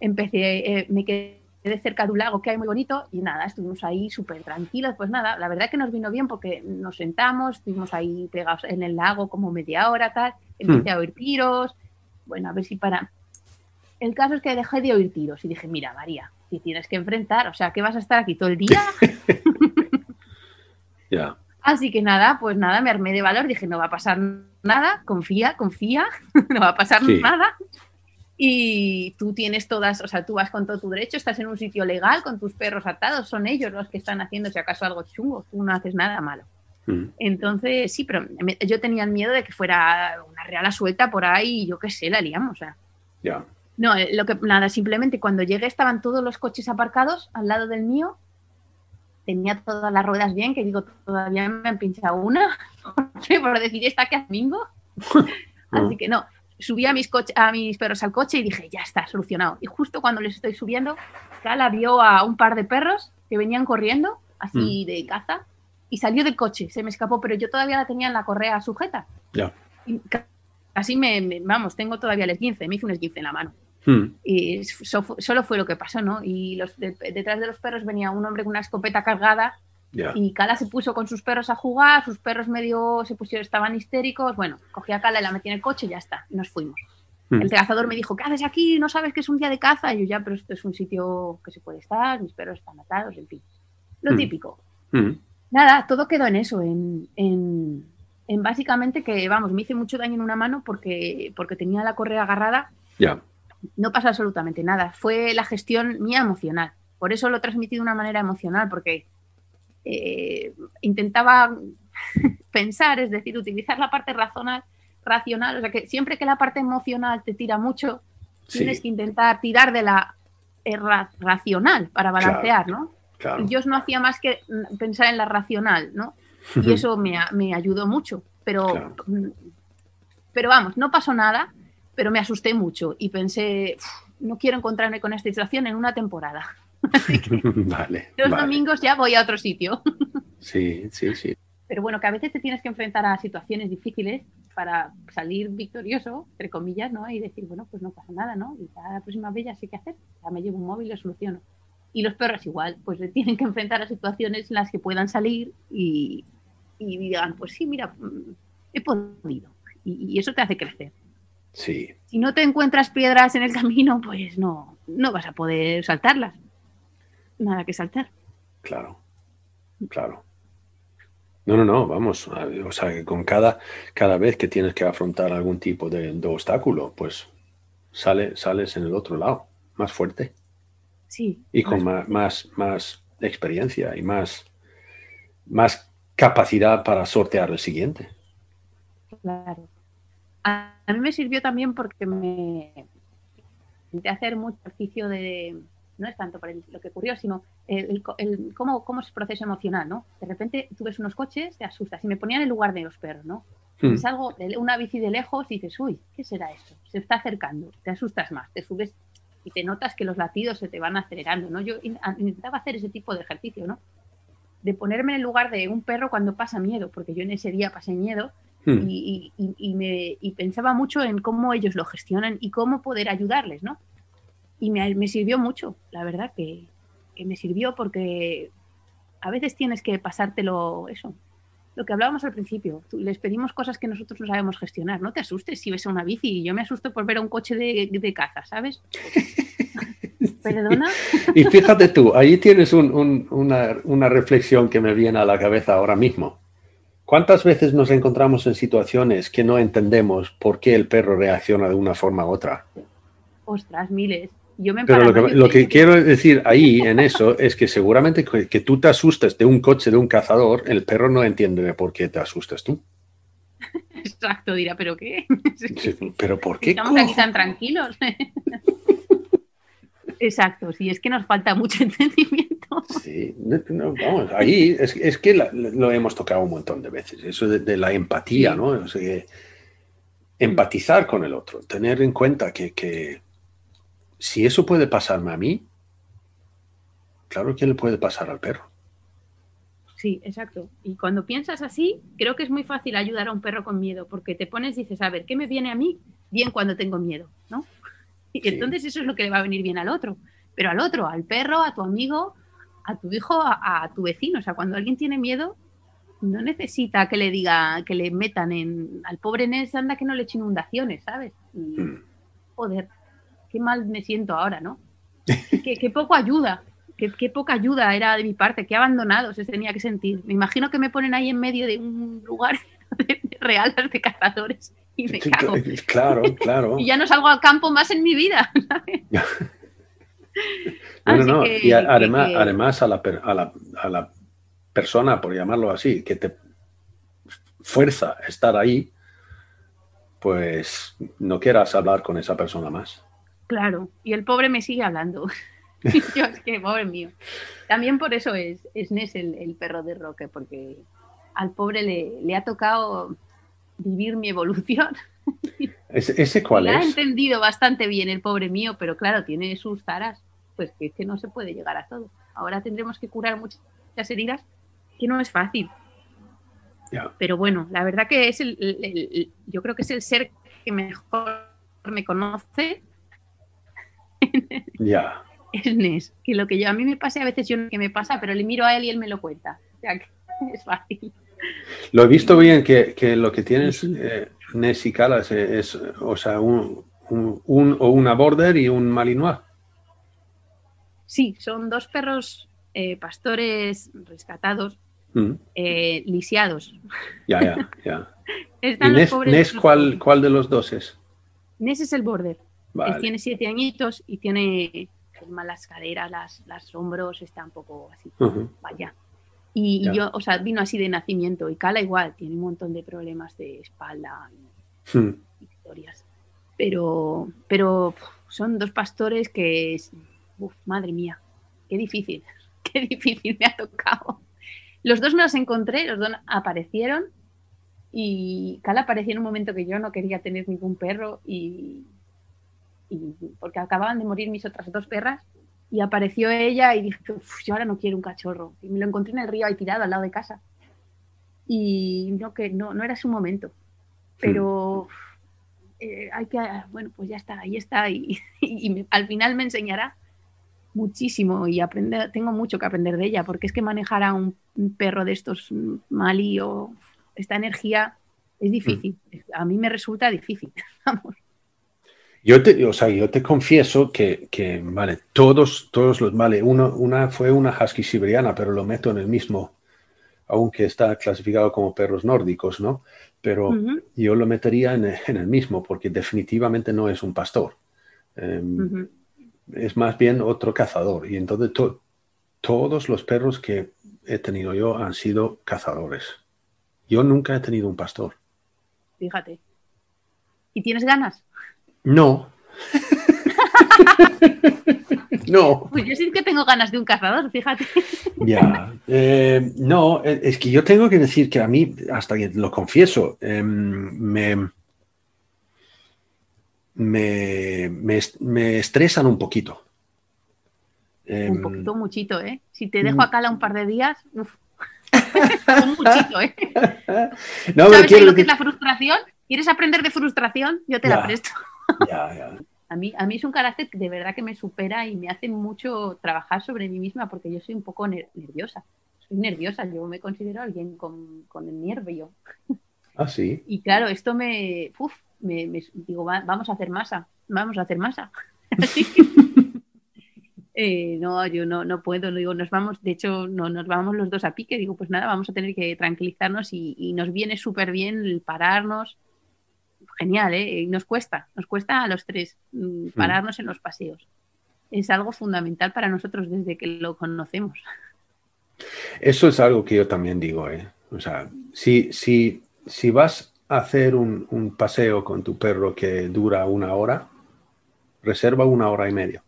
Empecé, eh, me quedé cerca de un lago que hay muy bonito y nada, estuvimos ahí súper tranquilos. Pues nada, la verdad que nos vino bien porque nos sentamos, estuvimos ahí pegados en el lago como media hora, tal. Empecé a oír tiros. Bueno, a ver si para. El caso es que dejé de oír tiros y dije, mira, María, si tienes que enfrentar, o sea, que vas a estar aquí todo el día. Ya. Así que nada, pues nada, me armé de valor, dije, no va a pasar nada, confía, confía, no va a pasar Sí. nada. y tú tienes todas, o sea, tú vas con todo tu derecho, estás en un sitio legal con tus perros atados, son ellos los que están haciendo si acaso algo chungo, tú no haces nada malo. Mm. Entonces, sí, pero yo tenía el miedo de que fuera una reala suelta por ahí y yo qué sé, la liamos, o sea. Ya. No, eh, lo que nada, simplemente cuando llegué estaban todos los coches aparcados al lado del mío. Tenía todas las ruedas bien, que digo, todavía me han pinchado una, por decir esta que domingo. Así que no, subí a mis, coche- a mis perros al coche y dije, ya está, solucionado. Y justo cuando les estoy subiendo, Cala vio a un par de perros que venían corriendo, así de caza, y salió del coche, se me escapó, pero yo todavía la tenía en la correa sujeta. Ya. Casi me, me- vamos, tengo todavía el esguince, me hice un esguince en la mano. Mm. Y so- solo fue lo que pasó, ¿no? Y los, de- detrás de los perros venía un hombre con una escopeta cargada Ya. y Cala se puso con sus perros a jugar, sus perros medio se pusieron, estaban histéricos. Bueno, cogí a Cala y la metí en el coche y ya está, y nos fuimos. Mm. El cazador me dijo, ¿qué haces aquí? ¿No sabes que es un día de caza? Y yo ya, pero esto es un sitio que se puede estar, mis perros están atados, en fin. Lo Mm. típico. Nada, todo quedó en eso, en, en- en básicamente que, vamos, me hice mucho daño en una mano porque, porque tenía la correa agarrada Ya. No pasa absolutamente nada. Fue la gestión mía emocional. Por eso lo transmití de una manera emocional, porque eh, intentaba pensar, es decir, utilizar la parte racional, racional. O sea, que siempre que la parte emocional te tira mucho, Sí. tienes que intentar tirar de la eh, ra- racional para balancear, ¿no? Claro. Yo no hacía más que mm, pensar en la racional, ¿no? Y eso me, me ayudó mucho. Pero, Claro. mm, pero vamos, no pasó nada, pero me asusté mucho y pensé, "Uf, no quiero encontrarme con esta situación en una temporada. vale. Los vale. domingos ya voy a otro sitio. Sí, sí, sí. Pero bueno, que a veces te tienes que enfrentar a situaciones difíciles para salir victorioso, entre comillas, ¿no? Y decir, bueno, pues no pasa nada, ¿no? Y ya la próxima vez ya sé qué hacer. Ya me llevo un móvil y lo soluciono. Y los perros igual, pues se tienen que enfrentar a situaciones en las que puedan salir y, y digan, pues sí, mira, mm, he podido. Y, y eso te hace crecer. Sí. Si no te encuentras piedras en el camino, pues no, no vas a poder saltarlas. Nada que saltar. Claro, claro. No, no, no, vamos, o sea, que con cada, cada vez que tienes que afrontar algún tipo de, de obstáculo, pues sale, sales en el otro lado, más fuerte Sí. y con más, más, más experiencia y más, más capacidad para sortear el siguiente. Claro. A, a mí me sirvió también porque me intenté hacer mucho ejercicio de, no es tanto por el- lo que ocurrió, sino el, cómo, cómo es el proceso emocional, ¿no? De repente tú ves unos coches, te asustas. Y me ponía en el lugar de los perros, ¿no? Y salgo de una bici de lejos y dices, uy, ¿qué será esto? Se está acercando, te asustas más, te subes y te notas que los latidos se te van acelerando, ¿no? Yo intentaba hacer ese tipo de ejercicio, ¿no? De ponerme en el lugar de un perro cuando pasa miedo, porque yo en ese día pasé miedo Hmm. y, y- y- me, y pensaba mucho en cómo ellos lo gestionan y cómo poder ayudarles, ¿no? Y me, me sirvió mucho, la verdad que, que me sirvió porque a veces tienes que pasártelo eso. Lo que hablábamos al principio, tú- les pedimos cosas que nosotros no sabemos gestionar. No te asustes si ves a una bici. Yo me asusto por ver a un coche de, de caza, ¿sabes? Perdona. Y fíjate tú, ahí tienes un- un- una, una reflexión que me viene a la cabeza ahora mismo. ¿Cuántas veces nos encontramos en situaciones que no entendemos por qué el perro reacciona de una forma u otra? Ostras, miles. Yo me Pero lo que, lo quiero decir ahí en eso es que seguramente que, que tú te asustes de un coche de un cazador, el perro no entiende de por qué te asustas tú. Exacto, dirá, ¿pero qué? Pero ¿por qué? Estamos aquí tan tranquilos. Exacto, sí, es que nos falta mucho entendimiento. Sí, no, no, vamos, ahí es, es que la- lo hemos tocado un montón de veces, eso de, de la empatía, Sí. ¿no? O sea, empatizar con el otro, tener en cuenta que, que si eso puede pasarme a mí, claro que le puede pasar al perro. Sí, exacto. Y cuando piensas así, creo que es muy fácil ayudar a un perro con miedo, porque te pones y dices, a ver, ¿qué me viene a mí bien cuando tengo miedo? ¿No? Y Sí. entonces eso es lo que le va a venir bien al otro. Pero al otro, al perro, a tu amigo, a tu hijo, a, a tu vecino. O sea, cuando alguien tiene miedo, no necesita que le diga, que le metan en. Al pobre Ness anda que no le eche inundaciones, ¿sabes? Y, Mm. joder, qué mal me siento ahora, ¿no? Qué, qué poco ayuda, qué, qué poca ayuda era de mi parte, qué abandonado se tenía que sentir. Me imagino que me ponen ahí en medio de un lugar de, de reales de cazadores y me Sí, cago. cl- Claro, claro. Y ya no salgo al campo más en mi vida. No, no, que- y además, que- además a, la, a, la, a la persona, por llamarlo así, que te fuerza a estar ahí, pues no quieras hablar con esa persona más. Claro, y el pobre me sigue hablando. Yo es que, pobre mío. También por eso es, es Ness el, el perro de Roque, porque al pobre le, le ha tocado vivir mi evolución. ¿Ese, ese cuál Le ha es? entendido bastante bien el pobre mío, pero claro, tiene sus taras, pues que es que no se puede llegar a todo. Ahora tendremos que curar muchas heridas, que no es fácil. Pero bueno, la verdad que es el, el- el- el- yo creo que es el ser que mejor me conoce, Ya. es Nes. Que lo que yo a mí me pase, a veces yo no qué me pasa, pero le miro a él y él me lo cuenta. O sea, que es fácil. Lo he visto bien que, que lo que tienes, Sí. eh, Ness y Calas, eh, es, o sea, un, un- un- o una border y un malinois. Sí, son dos perros eh, pastores rescatados, Mm, eh, lisiados. Ya, ya, ya. ¿Y Están los Ness, Ness, ¿cuál, cuál de los dos es? Nes es el border. Él Vale. tiene siete añitos y tiene pues, malas caderas, las, las hombros, está un poco así. Vaya. Y, yo, o sea, vino así de nacimiento. Y Cala igual, tiene un montón de problemas de espalda y historias. Pero, pero uf, son dos pastores que, es- uf, madre mía, qué difícil, qué difícil me ha tocado. Los dos me los encontré, los dos aparecieron y Cala apareció en un momento que yo no quería tener ningún perro y, y porque acababan de morir mis otras dos perras y apareció ella y dije, "Uf, yo ahora no quiero un cachorro. Y me lo encontré en el río ahí tirado al lado de casa. Y no, que no, no era su momento. Pero eh, hay que, bueno, pues ya está, ahí está. Y, y me- al final me enseñará muchísimo y aprender, tengo mucho que aprender de ella, porque es que manejar a un, perro de estos mm, Mali o esta energía es difícil. A mí me resulta difícil. Vamos. Yo te, o sea, yo te confieso que, que, vale, todos, todos los, vale, uno, una fue una husky siberiana, pero lo meto en el mismo, aunque está clasificado como perros nórdicos, ¿no? Pero yo lo metería en, el- en el mismo, porque definitivamente no es un pastor. Em. Es más bien otro cazador. Y entonces to- todos los perros que he tenido yo han sido cazadores. Yo nunca he tenido un pastor. Fíjate. ¿Y tienes ganas? No. no. Pues yo sí que tengo ganas de un cazador, fíjate. Ya, eh, no, eh, es que yo tengo que decir que a mí, hasta que lo confieso, em, me, me, me, me estresan un poquito. Em, Un poquito muchito, ¿eh? Si te Mm. dejo a Cala un par de días, uf. un muchito, ¿eh? no, pero ¿Sabes lo que es la frustración? ¿Quieres aprender de frustración? Yo te Ya. la presto. Ya, ya. A mí, a mí es un carácter de verdad que me supera y me hace mucho trabajar sobre mí misma porque yo soy un poco ner- nerviosa. Soy nerviosa, yo me considero alguien con, con el nervio. Ah, sí. Y claro, esto me, uf, me, me- digo, va- vamos a hacer masa, vamos a hacer masa. Eh, no, yo no, no puedo, no digo, nos vamos, de hecho, no, nos vamos los dos a pique, digo, pues nada, vamos a tener que tranquilizarnos y, y nos viene súper bien el pararnos. Genial, ¿eh? Y nos cuesta, nos cuesta a los tres mm, pararnos en los paseos. Es algo fundamental para nosotros desde que lo conocemos. Eso es algo que yo también digo, ¿eh? O sea, si, si, si vas a hacer un, un paseo con tu perro que dura una hora, reserva una hora y media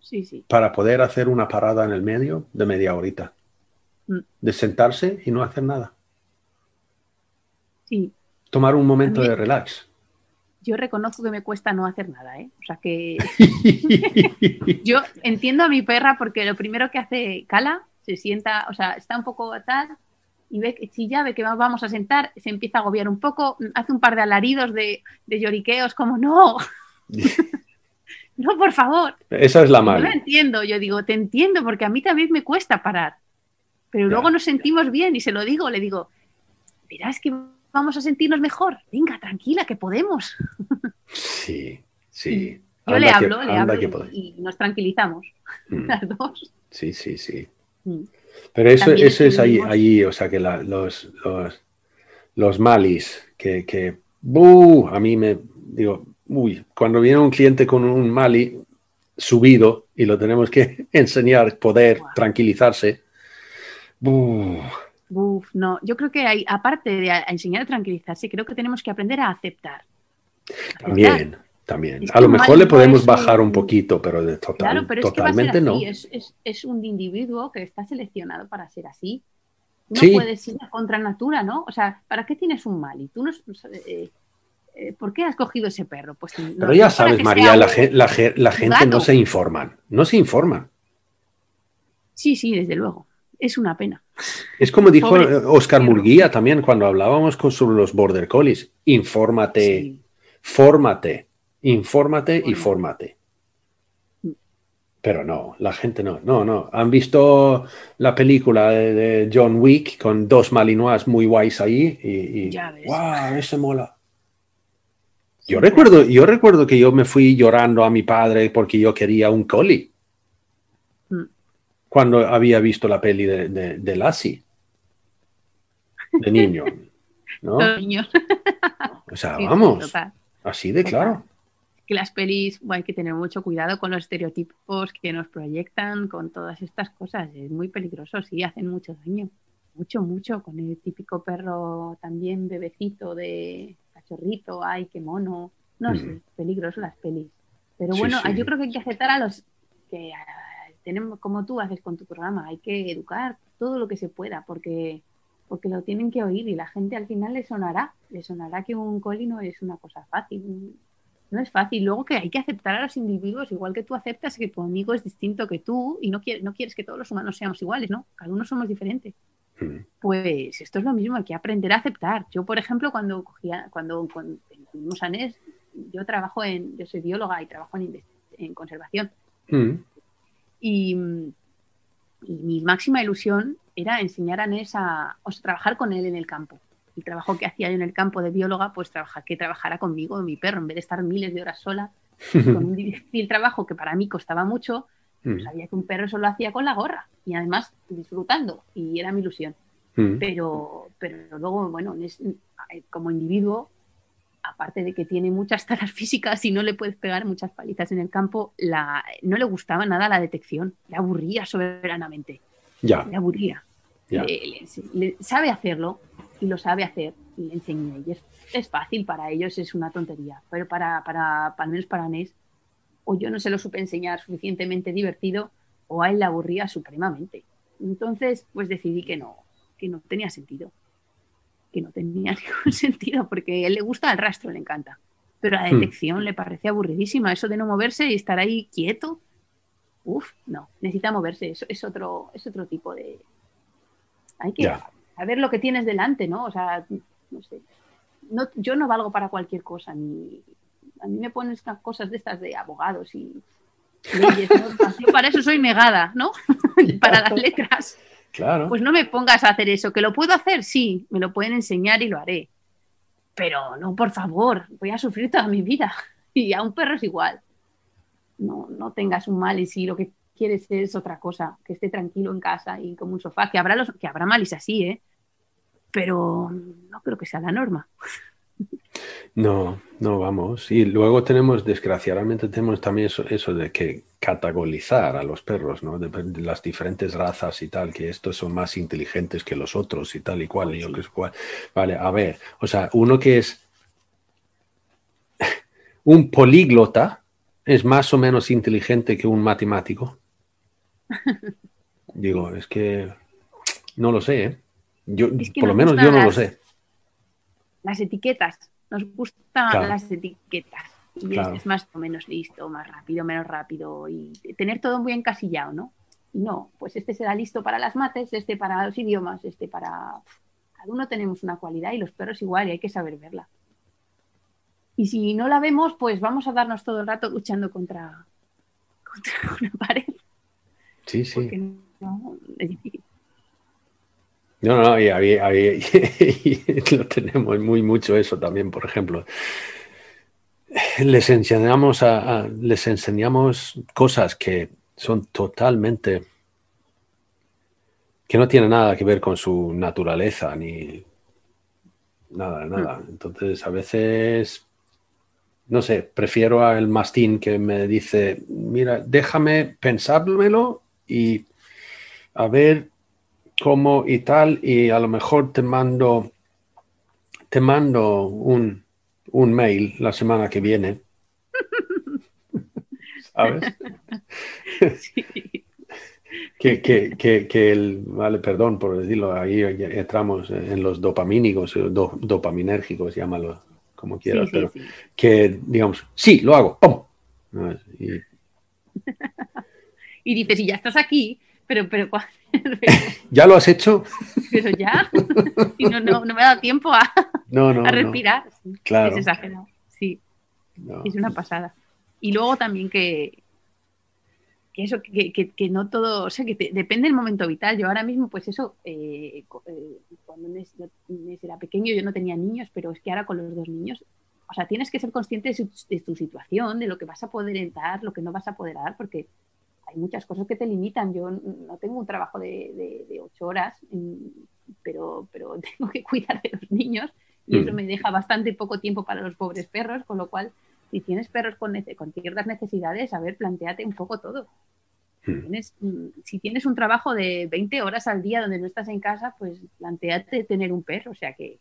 Sí, sí. para poder hacer una parada en el medio de media horita. Mm. De sentarse y no hacer nada. Sí, Tomar un momento mí- de relax. yo reconozco que me cuesta no hacer nada, ¿eh? O sea que Yo entiendo a mi perra porque lo primero que hace Cala, se sienta, o sea, está un poco tal y ve que ya ve que va- vamos a sentar, se empieza a agobiar un poco, hace un par de alaridos de, de lloriqueos como no, no, por favor. Esa es la Yo lo mala. entiendo, yo digo, te entiendo porque a mí también me cuesta parar. Pero luego nos sentimos bien y se lo digo, le digo, verás que vamos a sentirnos mejor. Venga, tranquila, que podemos. Sí, sí. Yo Anda le que- hablo, le hablo y- nos tranquilizamos Mm, las dos. Sí, sí, sí. Mm. Pero eso, También eso es ahí, allí, o sea, que la- los, los, los malis que, que buh, a mí me digo, uy, cuando viene un cliente con un Mali subido y lo tenemos que enseñar, poder Wow. tranquilizarse, Uf, no, yo creo que hay, aparte de a- a enseñar a tranquilizarse, creo que tenemos que aprender a aceptar. Aceptar. también, también. Es A lo mejor le podemos bajar un un- poquito, pero de total, Claro, pero es que totalmente no. es, es- es un individuo que está seleccionado para ser así. No Sí. puedes ir a contra natura, ¿no? O sea, ¿para qué tienes un Mali? Tú no, eh, eh, ¿Por qué has cogido ese perro? Pues no- Pero ya no sabes, María, la, ge- la ge- la gente no se informan, no se informan. Sí, sí, desde luego. Es una pena. Es como dijo Pobre Oscar. Murguía también cuando hablábamos con, sobre los border collies. Infórmate, Sí. fórmate, infórmate y Fórmate. Pero no, la gente no, no, no. Han visto la película de, de John Wick con dos malinois muy guays ahí y, y Ya ves. ¡guau! Ese mola. Yo recuerdo, yo recuerdo que yo me fui llorando a mi padre porque yo quería un collie. Cuando había visto la peli de, de, de Lassie, de niño. ¿no? O sea, Sí, sí, vamos, así de claro. que las pelis bueno, hay que tener mucho cuidado con los estereotipos que nos proyectan, con todas estas cosas. Es muy peligroso, sí, hacen mucho daño. Mucho, mucho. Con el típico perro también bebecito de cachorrito, ay, qué mono. No Mm. sé, peligroso las pelis. Pero Sí, bueno, sí. yo creo que hay que aceptar a los que tenemos, como tú haces con tu programa, hay que educar todo lo que se pueda, porque porque lo tienen que oír y la gente al final le sonará, le sonará que un coli no es una cosa fácil, no es fácil. Luego que hay que aceptar a los individuos, igual que tú aceptas que tu amigo es distinto que tú y no quieres, no quieres que todos los humanos seamos iguales, ¿no? Cada uno somos diferentes. Mm. Pues esto es lo mismo, hay que aprender a aceptar. Yo, por ejemplo, cuando cogía, cuando, cuando tuvimos a Nes, yo trabajo en, yo soy bióloga y trabajo en, en conservación. Mm. Y, y mi máxima ilusión era enseñar a Nes a, o sea, trabajar con él en el campo. El trabajo que hacía yo en el campo de bióloga, pues trabajar, que trabajara conmigo, mi perro, en vez de estar miles de horas sola, con un difícil trabajo que para mí costaba mucho, Mm. sabía que un perro eso lo hacía con la gorra y además disfrutando y era mi ilusión. Mm. Pero, pero luego, bueno, es- como individuo, aparte de que tiene muchas taras físicas y no le puedes pegar muchas palizas en el campo, la, no le gustaba nada la detección, le aburría soberanamente, Ya, le aburría. ya. Le- le- le- sabe hacerlo y lo sabe hacer y le enseñé. Y es, es fácil para ellos, es una tontería, pero para, para, para al menos para o yo no se lo supe enseñar suficientemente divertido, o a él le aburría supremamente. Entonces, pues decidí que no, que no tenía sentido. Que no tenía ningún sentido, porque a él le gusta el rastro, le encanta. Pero la Hmm. detección le parece aburridísima. Eso de no moverse y estar ahí quieto. Uf, no, necesita moverse. Eso es otro, es otro tipo de. Hay que saber lo que tienes delante, ¿no? O sea, no sé. No, yo no valgo para cualquier cosa, ni a mí me pones cosas de estas de abogados y leyes, ¿no? Yo para eso soy negada, ¿no? para las letras. Claro. Pues no me pongas a hacer eso. ¿Que lo puedo hacer? Sí, me lo pueden enseñar y lo haré. Pero no, por favor, voy a sufrir toda mi vida. Y a un perro es igual. No, no tengas un mal y si lo que quieres es otra cosa, que esté tranquilo en casa y como un sofá, que habrá, los, que habrá malis así, ¿eh? Pero no creo que sea la norma. No, no vamos. Y luego tenemos, desgraciadamente, tenemos también eso, eso de que categorizar a los perros, ¿no? De, de las diferentes razas y tal, que estos son más inteligentes que los otros y tal y cual, y yo que. Vale, a ver, o sea, uno que es un políglota es más o menos inteligente que un matemático. Digo, es que no lo sé, ¿eh? Yo, Es que por lo nos menos yo no lo sé. Las etiquetas, nos gustan Claro. las etiquetas. Y Claro. este es más o menos listo, más rápido, menos rápido y tener todo muy encasillado, ¿no? Y no, pues este será listo para las mates, este para los idiomas, este para... Cada uno tenemos una cualidad y los perros igual y hay que saber verla. Y si no la vemos, pues vamos a darnos todo el rato luchando contra, contra una pared. Sí, sí. Porque no, es difícil. No, no, y, y lo tenemos muy mucho eso también, por ejemplo. Les enseñamos, a, a- les enseñamos cosas que son totalmente, que no tienen nada que ver con su naturaleza, ni, nada, nada. Entonces, a veces, no sé, prefiero al mastín que me dice, mira, déjame pensármelo y a ver cómo y tal, y a lo mejor te mando, te mando un, un mail la semana que viene. ¿Sabes? Sí. Que, que, que, que el, vale, perdón por decirlo, ahí entramos en los dopamínicos, eh, do- dopaminérgicos, llámalo como quieras, Sí, pero sí. que digamos, sí, lo hago, ¡pum! Y dices, y ya estás aquí, pero, pero, ¿Ya lo has hecho? pero ya, y no, no, no me ha dado tiempo a, No, no, a respirar. Claro. Es exagerado, sí, es una pasada. Y luego también que, que eso, que, que- que no todo, o sea, que te- depende del momento vital. Yo ahora mismo, pues eso, eh, eh, cuando era pequeño yo no tenía niños, pero es que ahora con los dos niños, o sea, tienes que ser consciente de, su- de tu situación, de lo que vas a poder dar, lo que no vas a poder dar, porque hay muchas cosas que te limitan. Yo no tengo un trabajo de, de- de ocho horas, mm, pero, pero tengo que cuidar de los niños y eso me deja bastante poco tiempo para los pobres perros, con lo cual, si tienes perros con, con ciertas necesidades, a ver, planteate un poco todo. Si Mm. tienes, si tienes un trabajo de 20 horas al día donde no estás en casa, pues planteate tener un perro. O sea que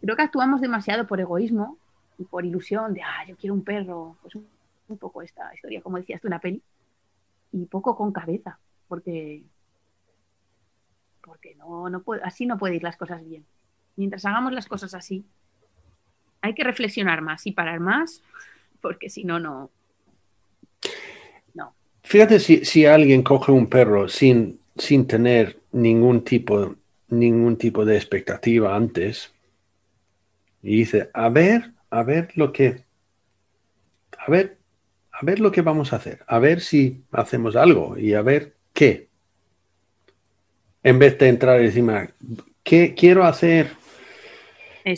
creo que actuamos demasiado por egoísmo y por ilusión de, ah, yo quiero un perro. Pues un, un poco esta historia, como decías tú, una peli. Y poco con cabeza, porque, porque no, no puede, así no puede ir las cosas bien. Mientras hagamos las cosas así, hay que reflexionar más y parar más, porque si no, no. No. Fíjate si, si alguien coge un perro sin, sin tener ningún tipo, ningún tipo de expectativa antes y dice, a ver, a ver lo que, a ver, a ver lo que vamos a hacer, a ver si hacemos algo y a ver qué. En vez de entrar y decirme, ¿qué quiero hacer?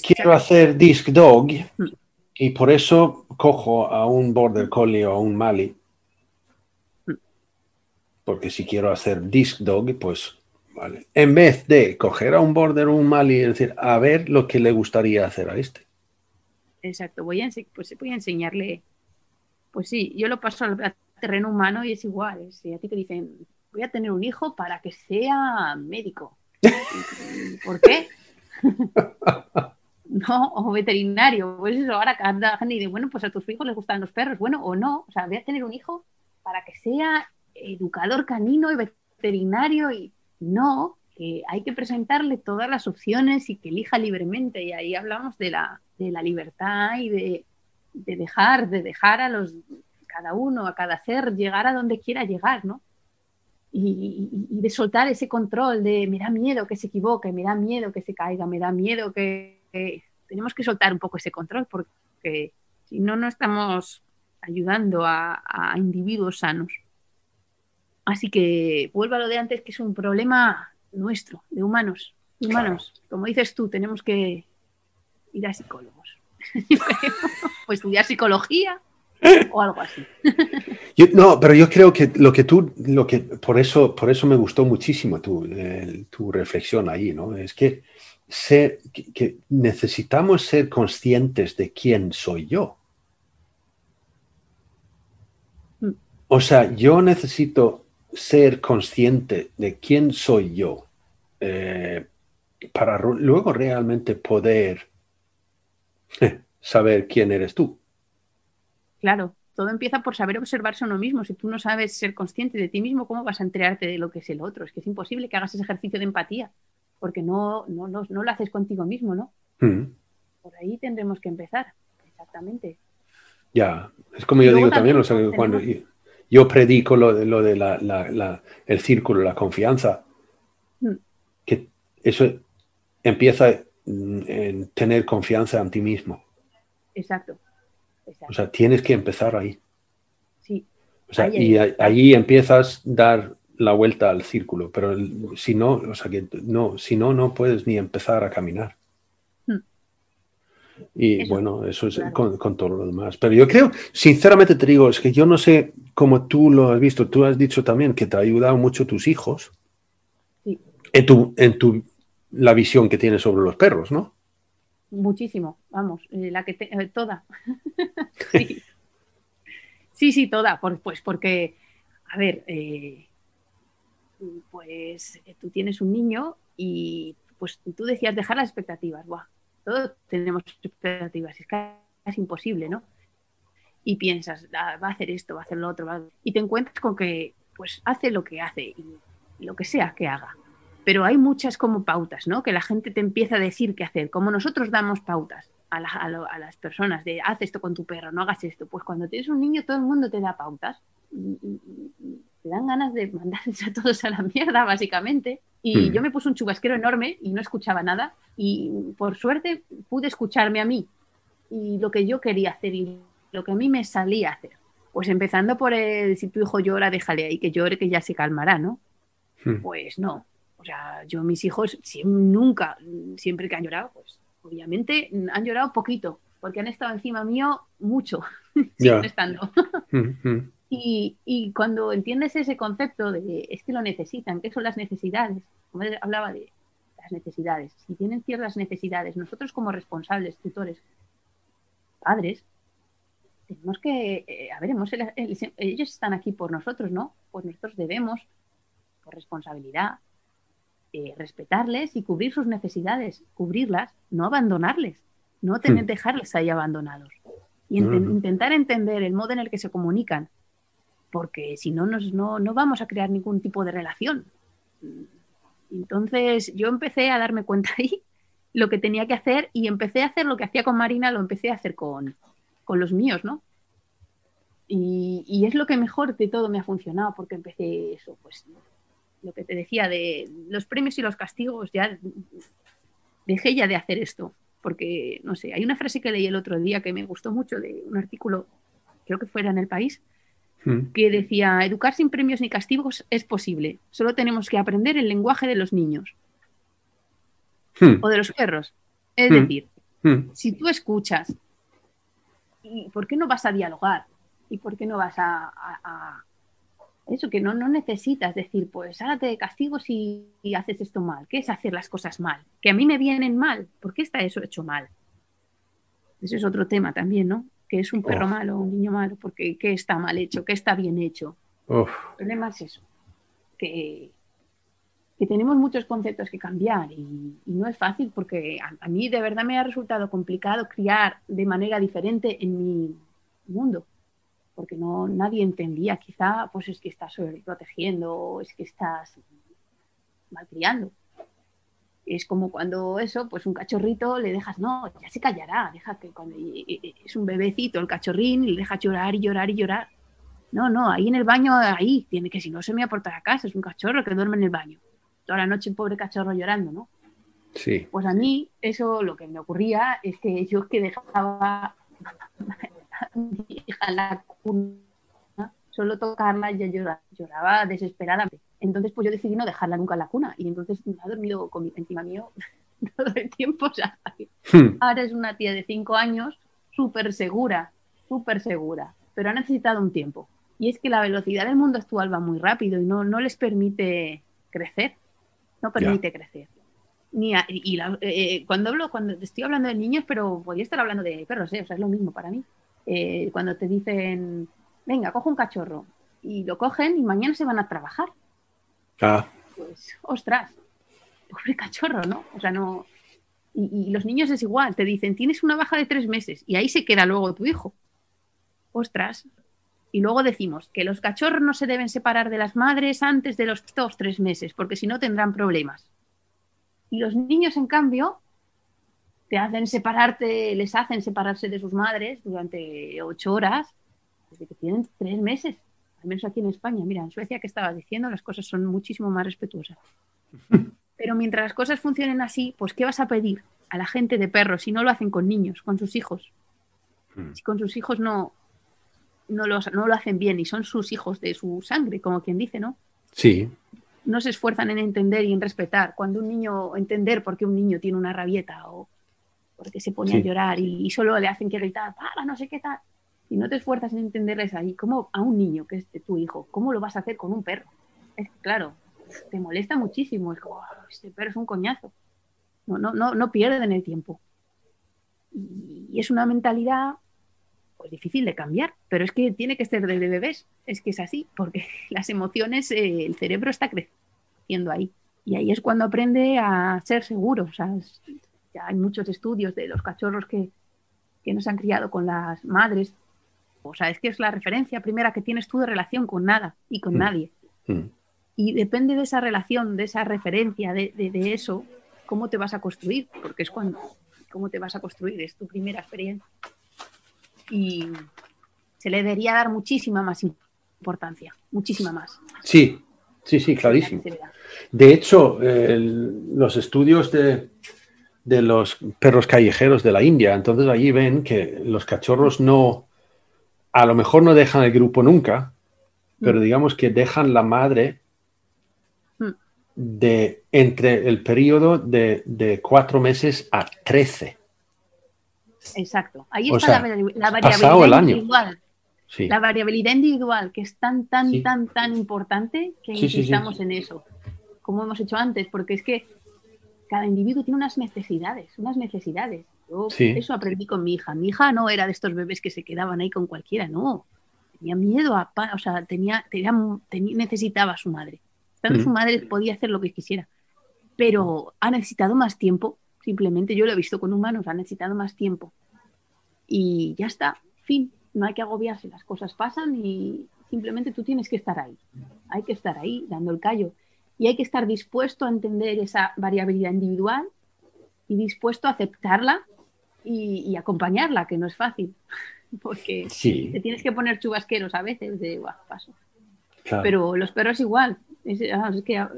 Quiero hacer disc dog Mm. y por eso cojo a un border collie o a un mali. Mm. Porque si quiero hacer disc dog, pues vale. En vez de coger a un border o un mali y decir, a ver lo que le gustaría hacer a este. Exacto, voy a, pues voy a enseñarle. Pues sí, yo lo paso al terreno humano y es igual. Si a ti te dicen, voy a tener un hijo para que sea médico. ¿Por qué? no, o veterinario. Pues eso, ahora cada gente dice, bueno, pues a tus hijos les gustan los perros. Bueno, o no. O sea, voy a tener un hijo para que sea educador canino y veterinario y no, que hay que presentarle todas las opciones y que elija libremente. Y ahí hablamos de la, de la libertad y de, de dejar, de dejar a los cada uno, a cada ser, llegar a donde quiera llegar, ¿no? Y, y- y de soltar ese control de me da miedo que se equivoque, me da miedo que se caiga, me da miedo que, que- tenemos que soltar un poco ese control porque si no, no estamos ayudando a, a individuos sanos. Así que vuelvo a lo de antes, que es un problema nuestro, de humanos. Humanos, como dices tú, tenemos que ir a psicólogos. O estudiar psicología o algo así. Yo- no, pero yo creo que lo que tú, lo que, por eso, por eso me gustó muchísimo tu, eh, tu reflexión ahí, ¿no? Es que, ser, que, que necesitamos ser conscientes de quién soy yo. Mm. O sea, yo necesito ser consciente de quién soy yo eh, para luego realmente poder saber quién eres tú. Claro, todo empieza por saber observarse a uno mismo. Si tú no sabes ser consciente de ti mismo, ¿cómo vas a enterarte de lo que es el otro? Es que es imposible que hagas ese ejercicio de empatía, porque no, no, no, no lo haces contigo mismo, ¿no? Mm. Por ahí tendremos que empezar. Exactamente. Ya, es como yo digo también, también o sea, cuando tenemos- yo, predico lo de, lo de la, la- la- el círculo, la confianza, Mm. que eso empieza en tener confianza en ti mismo. Exacto. Exacto. O sea, tienes que empezar ahí. sí, O sea, Ahí, y ahí. ahí empiezas a dar la vuelta al círculo, pero el- si no, o sea, que no, si no, no puedes ni empezar a caminar. Mm. Y Eso, bueno, eso es claro. con, con todo lo demás. Pero yo creo, sinceramente te digo, es que yo no sé cómo tú lo has visto. Tú has dicho también que te ha ayudado mucho tus hijos Sí. en tu, en tu, la visión que tienes sobre los perros, ¿no? muchísimo, vamos, eh, la que te, eh, toda. sí. sí, toda, pues porque, a ver, eh, pues tú tienes un niño y pues tú decías dejar las expectativas, Buah, todos tenemos expectativas, es casi imposible, ¿no? Y piensas, ah, va a hacer esto, va a hacer lo otro, va a... y te encuentras con que pues hace lo que hace y lo que sea que haga pero hay muchas como pautas, ¿no? Que la gente te empieza a decir qué hacer, como nosotros damos pautas a, las personas de haz esto con tu perro, no hagas esto. Pues cuando tienes un niño todo el mundo te da pautas y, te dan ganas de mandarles a todos a la mierda, básicamente. Y hmm. yo me puse un chubasquero enorme y no escuchaba nada y por suerte pude escucharme a mí y lo que yo quería hacer y lo que a mí me salía a hacer. Pues empezando por el, si tu hijo llora, déjale ahí que llore, que ya se calmará, ¿no? Hmm. Pues no, o sea, yo mis hijos nunca, siempre que han llorado, pues obviamente han llorado poquito, porque han estado encima mío mucho, siguen estando. Mm, mm. y, y, cuando entiendes ese concepto de es que lo necesitan, ¿qué son las necesidades? Como hablaba de las necesidades. Si tienen ciertas necesidades, nosotros como responsables, tutores, padres, tenemos que, eh, a ver, ellos están aquí por nosotros, ¿no? Pues nosotros debemos, por responsabilidad, eh, respetarles y cubrir sus necesidades, cubrirlas, no abandonarles, no tener, hmm. dejarles ahí abandonados. Y intentar entender el modo en el que se comunican, porque si no, nos, no, no vamos a crear ningún tipo de relación. Entonces yo empecé a darme cuenta ahí lo que tenía que hacer y empecé a hacer lo que hacía con Marina, lo empecé a hacer con, con los míos, ¿no? Y, y, es lo que mejor de todo me ha funcionado, porque empecé eso, pues lo que te decía de los premios y los castigos, ya dejé ya de hacer esto, porque, no sé, hay una frase que leí el otro día que me gustó mucho de un artículo, creo que fuera en el país, hmm. que decía, educar sin premios ni castigos es posible, solo tenemos que aprender el lenguaje de los niños hmm. o de los perros. Es hmm. decir, si tú escuchas, ¿y por qué no vas a dialogar? ¿Y por qué no vas a eso, que no, no necesitas decir, pues ahora te castigo si haces esto mal. ¿Qué es hacer las cosas mal? Que a mí me vienen mal. ¿Por qué está eso hecho mal? Ese es otro tema también, ¿no? Que es un perro malo, un niño malo, porque ¿qué está mal hecho? ¿Qué está bien hecho? El problema es eso, que, que tenemos muchos conceptos que cambiar y, no es fácil porque a, a mí de verdad me ha resultado complicado criar de manera diferente en mi mundo porque no, nadie entendía, quizá pues es que estás protegiendo o es que estás malcriando. Es como cuando eso, pues un cachorrito le dejas, no, ya se callará, deja que cuando es un bebecito el cachorrín y le dejas llorar y llorar y llorar. No, no, ahí en el baño, ahí, tiene que si no se me aporta a casa, es un cachorro que duerme en el baño. Toda la noche un pobre cachorro llorando, ¿no? Sí. Pues a mí eso lo que me ocurría es que yo que dejaba hija la cuna, solo tocarla ya lloraba, lloraba desesperadamente. Entonces, pues yo decidí no dejarla nunca en la cuna y entonces ha dormido con, encima mío todo el tiempo. Hmm. Ahora es una tía de cinco años, súper segura, súper segura, pero ha necesitado un tiempo. Y es que la velocidad del mundo actual va muy rápido y no, no les permite crecer, no permite crecer. Ni y eh, cuando hablo, cuando estoy hablando de niños, pero podría estar hablando de perros, ¿eh? o sea, es lo mismo para mí. Eh, cuando te dicen, venga, coge un cachorro, y lo cogen y mañana se van a trabajar. Ah. Pues, ostras, pobre cachorro, ¿no? O sea, no. Y, los niños es igual, te dicen, tienes una baja de tres meses, y ahí se queda luego tu hijo. Ostras. Y luego decimos que los cachorros no se deben separar de las madres antes de los dos, tres meses, porque si no tendrán problemas. Y los niños, en cambio, te hacen separarte, les hacen separarse de sus madres durante ocho horas, desde que tienen tres meses, al menos aquí en España. Mira, en Suecia que estabas diciendo, las cosas son muchísimo más respetuosas. Pero mientras las cosas funcionen así, pues ¿qué vas a pedir a la gente de perros si no lo hacen con niños, con sus hijos? Hmm. Si con sus hijos no, no, los, no lo hacen bien y son sus hijos de su sangre, como quien dice, ¿no? Sí. No se esfuerzan en entender y en respetar. Cuando un niño, entender por qué un niño tiene una rabieta o, porque se pone a llorar y, solo le hacen que gritar, para, no sé qué tal. Y no te esfuerzas en entenderles ahí, como a un niño que es de tu hijo, ¿cómo lo vas a hacer con un perro? Es claro, te molesta muchísimo, es como, este perro es un coñazo. No, no, no, no pierden el tiempo. Y es una mentalidad pues, difícil de cambiar, pero es que tiene que ser desde bebés, es que es así, porque las emociones, eh, el cerebro está creciendo ahí. Y ahí es cuando aprende a ser seguro. O sea, ya hay muchos estudios de los cachorros que, que no se han criado con las madres. O sea, es que es la referencia primera que tienes tú de relación con nada y con Mm. nadie. Mm. Y depende de esa relación, de esa referencia, de, de- de eso, cómo te vas a construir, porque es cuando, cómo te vas a construir, es tu primera experiencia. Y se le debería dar muchísima más importancia, muchísima más. Sí, sí, sí, clarísimo. De hecho, los estudios de, de los perros callejeros de la India, entonces allí ven que los cachorros no, a lo mejor no dejan el grupo nunca, pero Mm. digamos que dejan la madre Mm. de entre el periodo de, de cuatro meses a trece. Exacto. Ahí O está sea, la, variabilidad el año. individual. Sí. La variabilidad individual, que es tan, tan, Sí. tan, tan importante que sí. insistamos en eso, como hemos hecho antes, porque es que cada individuo tiene unas necesidades, unas necesidades. Yo Sí. eso aprendí con mi hija. Mi hija no era de estos bebés que se quedaban ahí con cualquiera, no. Tenía miedo a, o sea, tenía, tenía, tenía- necesitaba a su madre. Estando Mm. su madre podía hacer lo que quisiera, pero ha necesitado más tiempo. Simplemente yo lo he visto con humanos, ha necesitado más tiempo. Y ya está, fin. No hay que agobiarse, las cosas pasan y simplemente tú tienes que estar ahí. Hay que estar ahí dando el callo. Y hay que estar dispuesto a entender esa variabilidad individual y dispuesto a aceptarla y, y acompañarla, que no es fácil. Porque te Sí, tienes que poner chubasqueros a veces de "Buah, paso. claro. Pero los perros igual. Es, es que ah,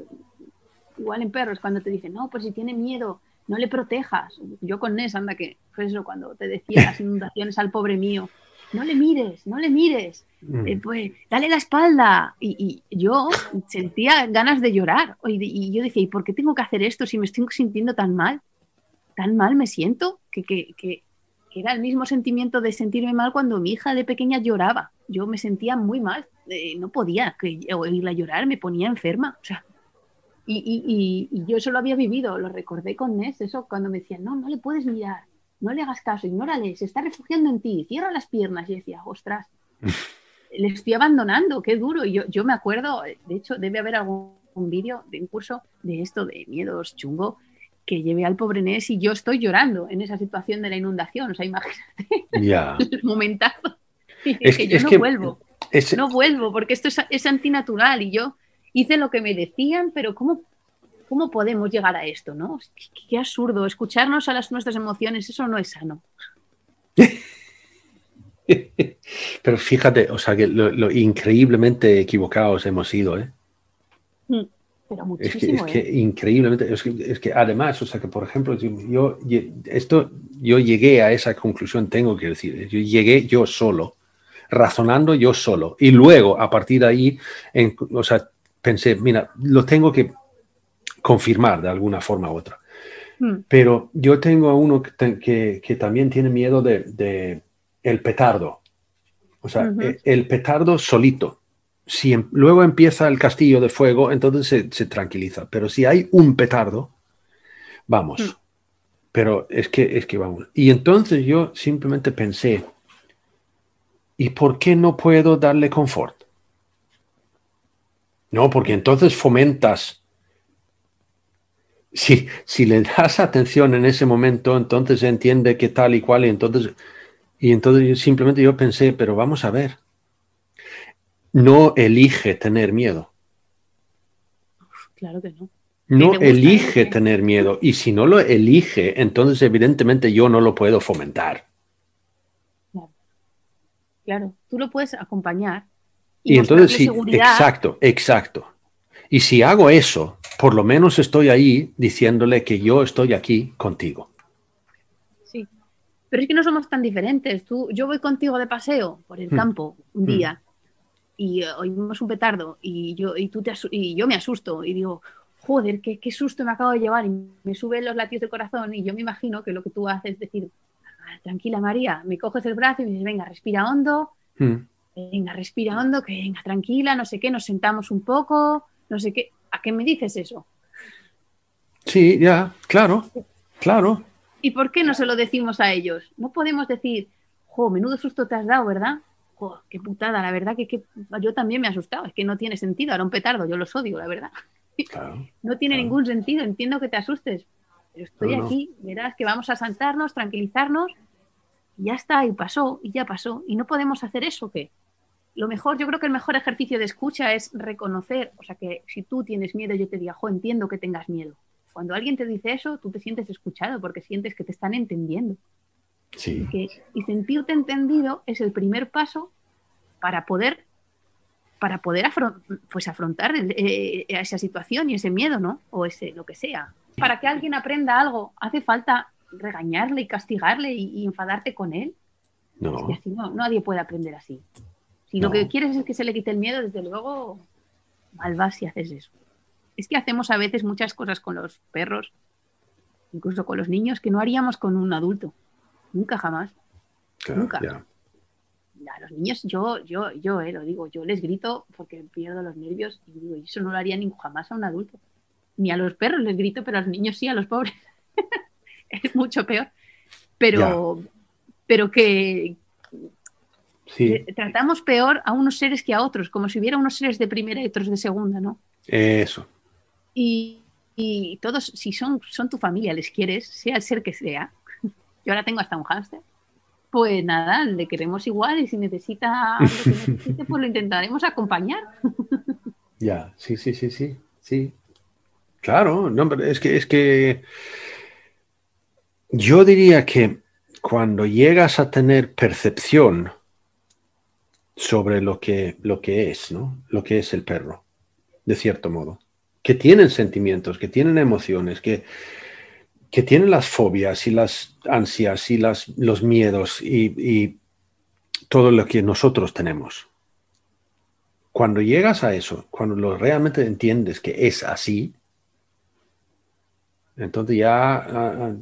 igual en perros, cuando te dicen, no, pues si tiene miedo, no le protejas. Yo con Nes, anda que, pues eso, cuando te decía las inundaciones al pobre mío, no le mires, no le mires, Mm. eh, pues dale la espalda. Y, y yo sentía ganas de llorar. Y, y yo decía, ¿y por qué tengo que hacer esto si me estoy sintiendo tan mal? Tan mal me siento que, que, que- que era el mismo sentimiento de sentirme mal cuando mi hija de pequeña lloraba. Yo me sentía muy mal, eh, no podía que oírla llorar, me ponía enferma. O sea, y, y- y- y yo eso lo había vivido, lo recordé con Nes, eso cuando me decían, no, no le puedes mirar, no le hagas caso, ignórale, se está refugiando en ti, cierra las piernas. Y decía, ostras, le estoy abandonando, qué duro. Y yo, yo me acuerdo, de hecho, debe haber algún un vídeo de un curso de esto de miedos chungo que llevé al pobre Nes y yo estoy llorando en esa situación de la inundación. O sea, imagínate Ya. el momentazo. Y Es que- yo es no que- vuelvo, Es- no vuelvo, porque esto es, es antinatural y yo hice lo que me decían, pero ¿cómo, cómo podemos llegar a esto? ¿no? Qué, qué absurdo, escucharnos a las nuestras emociones, eso no es sano. Pero fíjate, o sea, que lo, lo increíblemente equivocados hemos sido, ¿eh? Pero Es que, muchísimo. es que ¿eh? increíblemente, es que, es que además, o sea, que por ejemplo, yo, esto, yo llegué a esa conclusión, tengo que decir, yo llegué yo solo, razonando yo solo, y luego a partir de ahí, en- o sea, pensé, mira, lo tengo que confirmar de alguna forma u otra. Mm, Pero yo tengo a uno que, que- que también tiene miedo de, de el petardo. O sea, Ujú. e- el petardo solito. Si em- luego empieza el castillo de fuego, entonces se, se tranquiliza. Pero si hay un petardo, vamos. Mm. Pero es que, es que vamos. Y entonces yo simplemente pensé, ¿y por qué no puedo darle confort? No, porque entonces fomentas si, si le das atención en ese momento, entonces entiende que tal y cual, y entonces, y entonces yo simplemente yo pensé, pero vamos a ver, no elige tener miedo, claro que no. no elige tener miedo, y si no lo elige, entonces evidentemente yo no lo puedo fomentar. Claro, tú lo puedes acompañar. Y, entonces sí, seguridad. exacto, exacto. Y si hago eso, por lo menos estoy ahí diciéndole que yo estoy aquí contigo. Sí. Pero es que no somos tan diferentes. Tú, yo voy contigo de paseo por el Mm. campo un Mm. día y eh, oímos un petardo y yo, y tú te y yo me asusto y digo, joder, qué, qué susto me acabo de llevar y me suben los latidos del corazón y yo me imagino que lo que tú haces es decir, "Ah, tranquila María, me coges el brazo y me dices, venga, respira hondo, Mm. venga, respira hondo, que venga, tranquila, no sé qué, nos sentamos un poco, no sé qué. ¿A qué me dices eso? Sí, ya, claro, claro. ¿Y por qué no se lo decimos a ellos? No podemos decir, jo, menudo susto te has dado, ¿verdad? Jo, qué putada, la verdad que, que yo también me he asustado, es que no tiene sentido, ahora un petardo, yo los odio, la verdad. Claro. No tiene Claro. ningún sentido, entiendo que te asustes, pero estoy No, no. aquí, verás que vamos a sentarnos, tranquilizarnos, y ya está, y pasó, y ya pasó, y no podemos hacer eso, ¿qué? Lo mejor, yo creo que el mejor ejercicio de escucha es reconocer, o sea, que si tú tienes miedo, yo te diga, jo, entiendo que tengas miedo. Cuando alguien te dice eso, tú te sientes escuchado porque sientes que te están entendiendo. Sí, Que- y sentirte entendido es el primer paso para poder para poder afron- pues afrontar el- eh, esa situación y ese miedo, ¿no? O ese lo que sea. Para que alguien aprenda algo, hace falta regañarle y castigarle y, y enfadarte con él. no. Y así no, nadie puede aprender así. Si No. lo que quieres es que se le quite el miedo, desde luego, mal vas si haces eso. Es que hacemos a veces muchas cosas con los perros, incluso con los niños, que no haríamos con un adulto. Nunca jamás. Claro, nunca. A los niños, yo, yo, yo, eh, lo digo, yo les grito porque pierdo los nervios y digo, eso no lo haría ni jamás a un adulto. Ni a los perros les grito, pero a los niños sí, a los pobres. es mucho peor. Pero, pero que, Sí, que tratamos peor a unos seres que a otros, como si hubiera unos seres de primera y otros de segunda, ¿no? eso. Y, y todos, si son, son tu familia, les quieres, sea el ser que sea. Yo ahora tengo hasta un hámster. Pues nada, le queremos igual y si necesita lo que necesite, pues lo intentaremos acompañar. Ya, sí, sí, sí, sí, sí. Claro, no, pero es que es que yo diría que cuando llegas a tener percepción sobre lo que, lo que es, ¿no? Lo que es el perro, de cierto modo. Que tienen sentimientos, que tienen emociones, que, que tienen las fobias y las ansias y las, los miedos y, y todo lo que nosotros tenemos. Cuando llegas a eso, cuando lo realmente entiendes que es así, entonces ya ah, ah,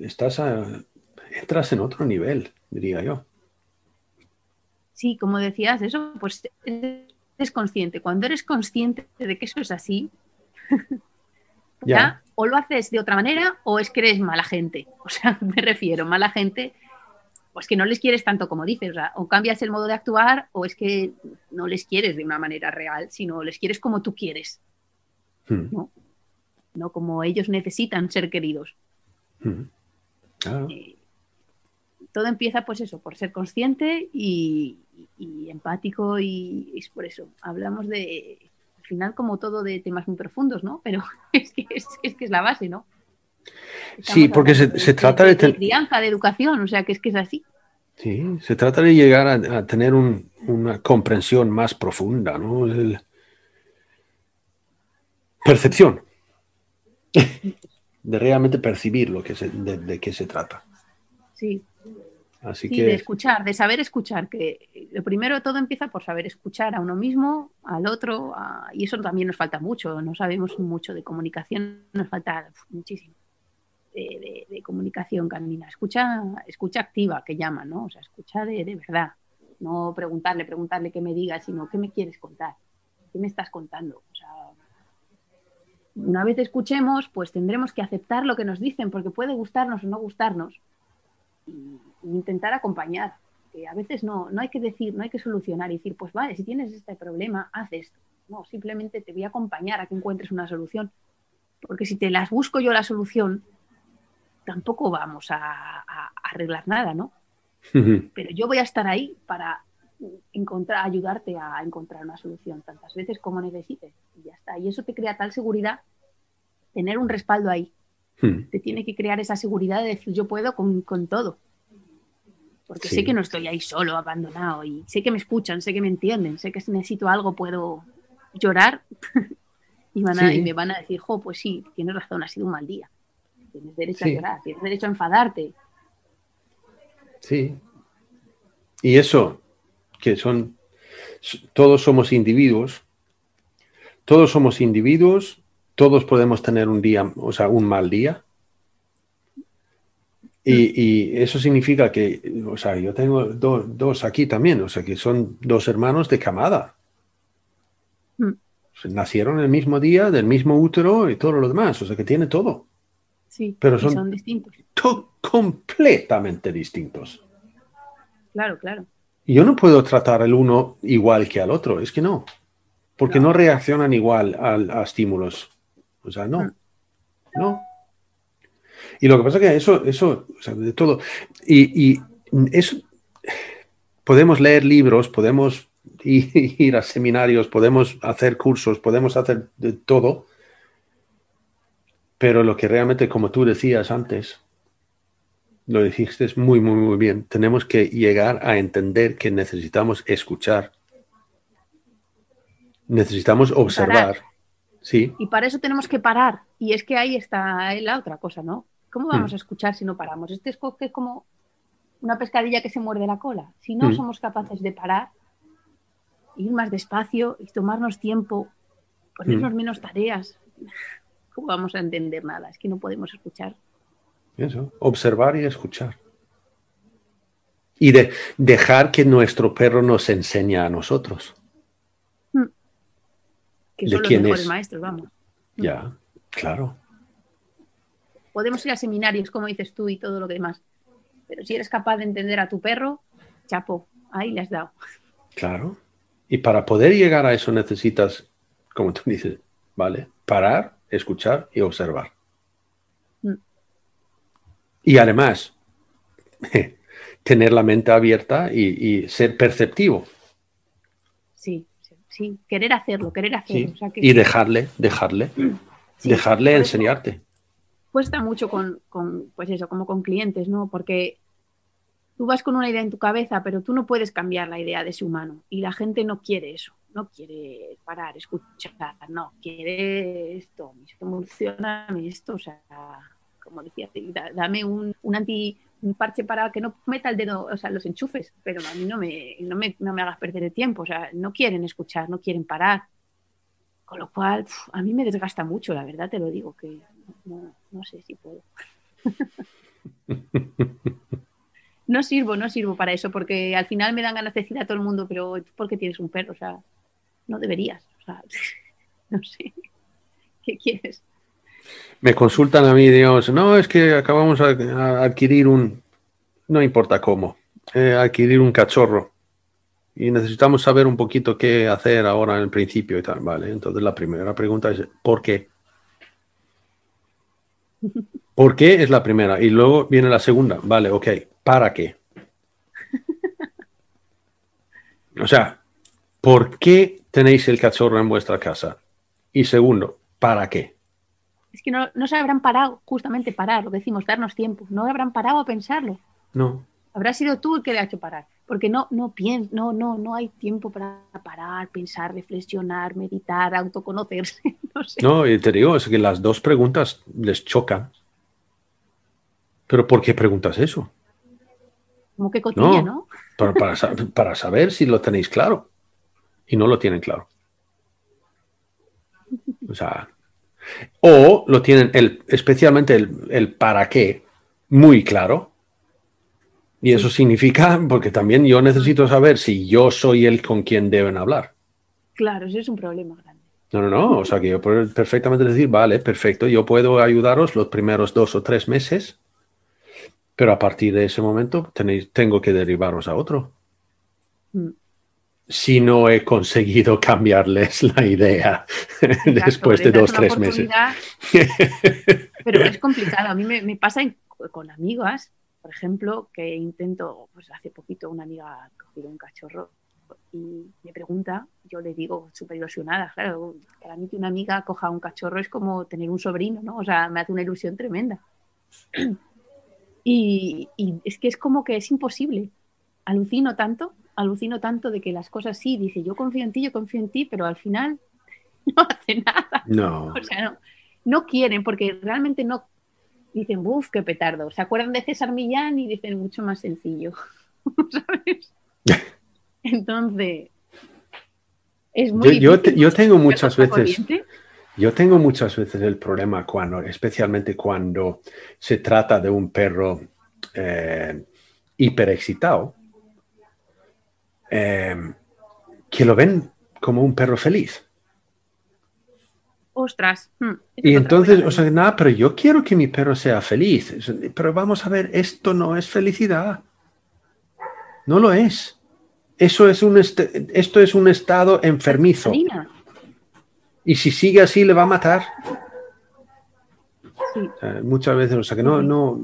estás entras en otro nivel, diría yo. Sí, como decías, eso, pues eres consciente. Cuando eres consciente de que eso es así, Ya. ya, o lo haces de otra manera o es que eres mala gente. O sea, me refiero, mala gente, pues que no les quieres tanto como dices. O, sea, o cambias el modo de actuar o es que no les quieres de una manera real, sino les quieres como tú quieres, Hmm, no como ellos necesitan ser queridos. hmm. Claro. Eh, todo empieza pues eso, por ser consciente y, y empático y es por eso. Hablamos de, al final como todo de temas muy profundos, ¿no? Pero es que es, es que es la base, ¿no? Sí, porque se- trata de ten- crianza, de educación, o sea que es que es así. Sí, se trata de llegar a, a tener un- una comprensión más profunda, ¿no? El- percepción. de realmente percibir lo que se, de, de qué se trata. Sí, Así sí, de escuchar, de saber escuchar, que lo primero todo empieza por saber escuchar a uno mismo, al otro, a- y eso también nos falta mucho, no sabemos mucho de comunicación, nos falta muchísimo de, de- de comunicación canina. Escucha, escucha activa, que llaman, ¿no? O sea, escucha de, de verdad, no preguntarle, preguntarle qué me diga, sino qué me quieres contar, qué me estás contando. O sea, una vez escuchemos, pues tendremos que aceptar lo que nos dicen, porque puede gustarnos o no gustarnos, y, y intentar acompañar. Que a veces no, no hay que decir, no hay que solucionar y decir, pues vale, si tienes este problema, haz esto. No, simplemente te voy a acompañar a que encuentres una solución. Porque si te las busco yo la solución, tampoco vamos a, a- a arreglar nada, ¿no? Pero yo voy a estar ahí para encontrar, ayudarte a encontrar una solución tantas veces como necesites. Y ya está. Y eso te crea tal seguridad, tener un respaldo ahí Hmm, te tiene que crear esa seguridad de decir yo puedo con, con todo. Porque Sí. sé que no estoy ahí solo, abandonado, y sé que me escuchan, sé que me entienden, sé que si necesito algo puedo llorar y, van a- Sí. y me van a decir, jo, pues sí, tienes razón, ha sido un mal día. Tienes derecho Sí. a llorar, tienes derecho a enfadarte. Sí. Y eso, que son, todos somos individuos, todos somos individuos, todos podemos tener un día, o sea, un mal día. Y, y eso significa que, o sea, yo tengo do- dos aquí también, o sea, que son dos hermanos de camada. Mm. Nacieron el mismo día, del mismo útero y todo lo demás, o sea, que tiene todo. Sí, Pero son- son distintos. to- completamente distintos. Claro, claro. Yo no puedo tratar el uno igual que al otro, es que no, porque no, No. reaccionan igual al- a, estímulos. O sea, no, Mm. no. Y lo que pasa es que eso, eso, o sea, de todo, y, y eso, podemos leer libros, podemos ir a seminarios, podemos hacer cursos, podemos hacer de todo, pero lo que realmente, como tú decías antes, lo dijiste muy, muy, muy bien. Tenemos que llegar a entender que necesitamos escuchar. Necesitamos observar. Sí, Y para eso tenemos que parar. Y es que ahí está la otra cosa, ¿no? ¿Cómo vamos Mm. a escuchar si no paramos? Este es como una pescadilla que se muerde la cola. Si no Mm. somos capaces de parar, ir más despacio y tomarnos tiempo, ponernos Mm. menos tareas, ¿cómo vamos a entender nada? Es que no podemos escuchar. eso. Observar y escuchar. Y de dejar que nuestro perro nos enseñe a nosotros. Que ¿De son los quién mejores es? maestros, vamos. Ya, claro. Podemos ir a seminarios, como dices tú, y todo lo que demás. Pero si eres capaz de entender a tu perro, chapo, ahí le has dado. Claro. Y para poder llegar a eso necesitas, como tú dices, ¿vale? Parar, escuchar y observar. Mm. Y además, tener la mente abierta y, y ser perceptivo. Sí, sí, sí. Querer hacerlo, querer hacerlo. ¿sí? O sea que Y dejarle, dejarle, dejarle enseñarte. Cuesta mucho con, con, pues eso, como con clientes, ¿no? Porque tú vas con una idea en tu cabeza, pero tú no puedes cambiar la idea de ese humano. Y la gente no quiere eso. No quiere parar, escuchar, no, quiere esto, funciona esto, o sea, como decía, da- dame un, un anti un parche para que no meta el dedo, o sea, los enchufes, pero a mí no me, no me, no me hagas perder el tiempo, o sea, no quieren escuchar, no quieren parar. Con lo cual, a mí me desgasta mucho, la verdad te lo digo, que no, sé si puedo. No sirvo, no sirvo para eso, porque al final me dan ganas de decir a todo el mundo, pero ¿tú por qué tienes un perro? O sea, no deberías. O sea, no sé. ¿Qué quieres? Me consultan a mí, Dios, no, es que acabamos a adquirir un, no importa cómo, eh, adquirir un cachorro. Y necesitamos saber un poquito qué hacer ahora en el principio y tal, ¿vale? Entonces la primera pregunta es, ¿por qué? ¿Por qué es la primera? Y luego viene la segunda, vale, ok, ¿para qué? O sea, ¿por qué tenéis el cachorro en vuestra casa? Y segundo, ¿para qué? Es que no, no se habrán parado, justamente parar, lo que decimos, darnos tiempo. No habrán parado a pensarlo. No, Habrá sido tú el que le ha hecho parar. Porque no, no piens, no, no, no hay tiempo para parar, pensar, reflexionar, meditar, autoconocerse. No sé. No, y te digo, es que las dos preguntas les chocan. ¿Pero por qué preguntas eso? Como que cotilla, No. ¿no? Para, para para saber si lo tenéis claro. Y no lo tienen claro. O sea, o lo tienen, el, especialmente el, el para qué, muy claro. Y eso significa, porque también yo necesito saber si yo soy el con quien deben hablar. Claro, ese es un problema grande. No, no, no. O sea, que yo puedo perfectamente decir, vale, perfecto, yo puedo ayudaros los primeros dos o tres meses, pero a partir de ese momento tenéis, tengo que derivaros a otro. Mm. Si no he conseguido cambiarles la idea después de dos, tres meses. Pero es complicado. A mí me, me pasa con amigas, por ejemplo, que intento, pues hace poquito una amiga ha cogido un cachorro y me pregunta, yo le digo súper ilusionada, claro, para mí que una amiga coja un cachorro es como tener un sobrino, ¿no? O sea, me hace una ilusión tremenda. Y, y es que es como que es imposible. Alucino tanto, alucino tanto de que las cosas sí, dice, yo confío en ti, yo confío en ti, pero al final no hace nada. No, O sea, no, no quieren porque realmente no dicen, uff, qué petardo. Se acuerdan de César Millán y dicen mucho más sencillo. ¿Sabes? Entonces, es muy Yo- yo difícil te- yo tengo muchas veces- corriente. yo tengo muchas veces el problema cuando, especialmente cuando se trata de un perro eh, hiperexcitado, eh, que lo ven como un perro feliz. Ostras. hmm, Y entonces, o sea, nada, pero yo quiero que mi perro sea feliz. Pero vamos a ver, esto no es felicidad. No lo es. Eso es un est- esto es un estado enfermizo. Y si sigue así, le va a matar. Sí, muchas veces, o sea, que no, no.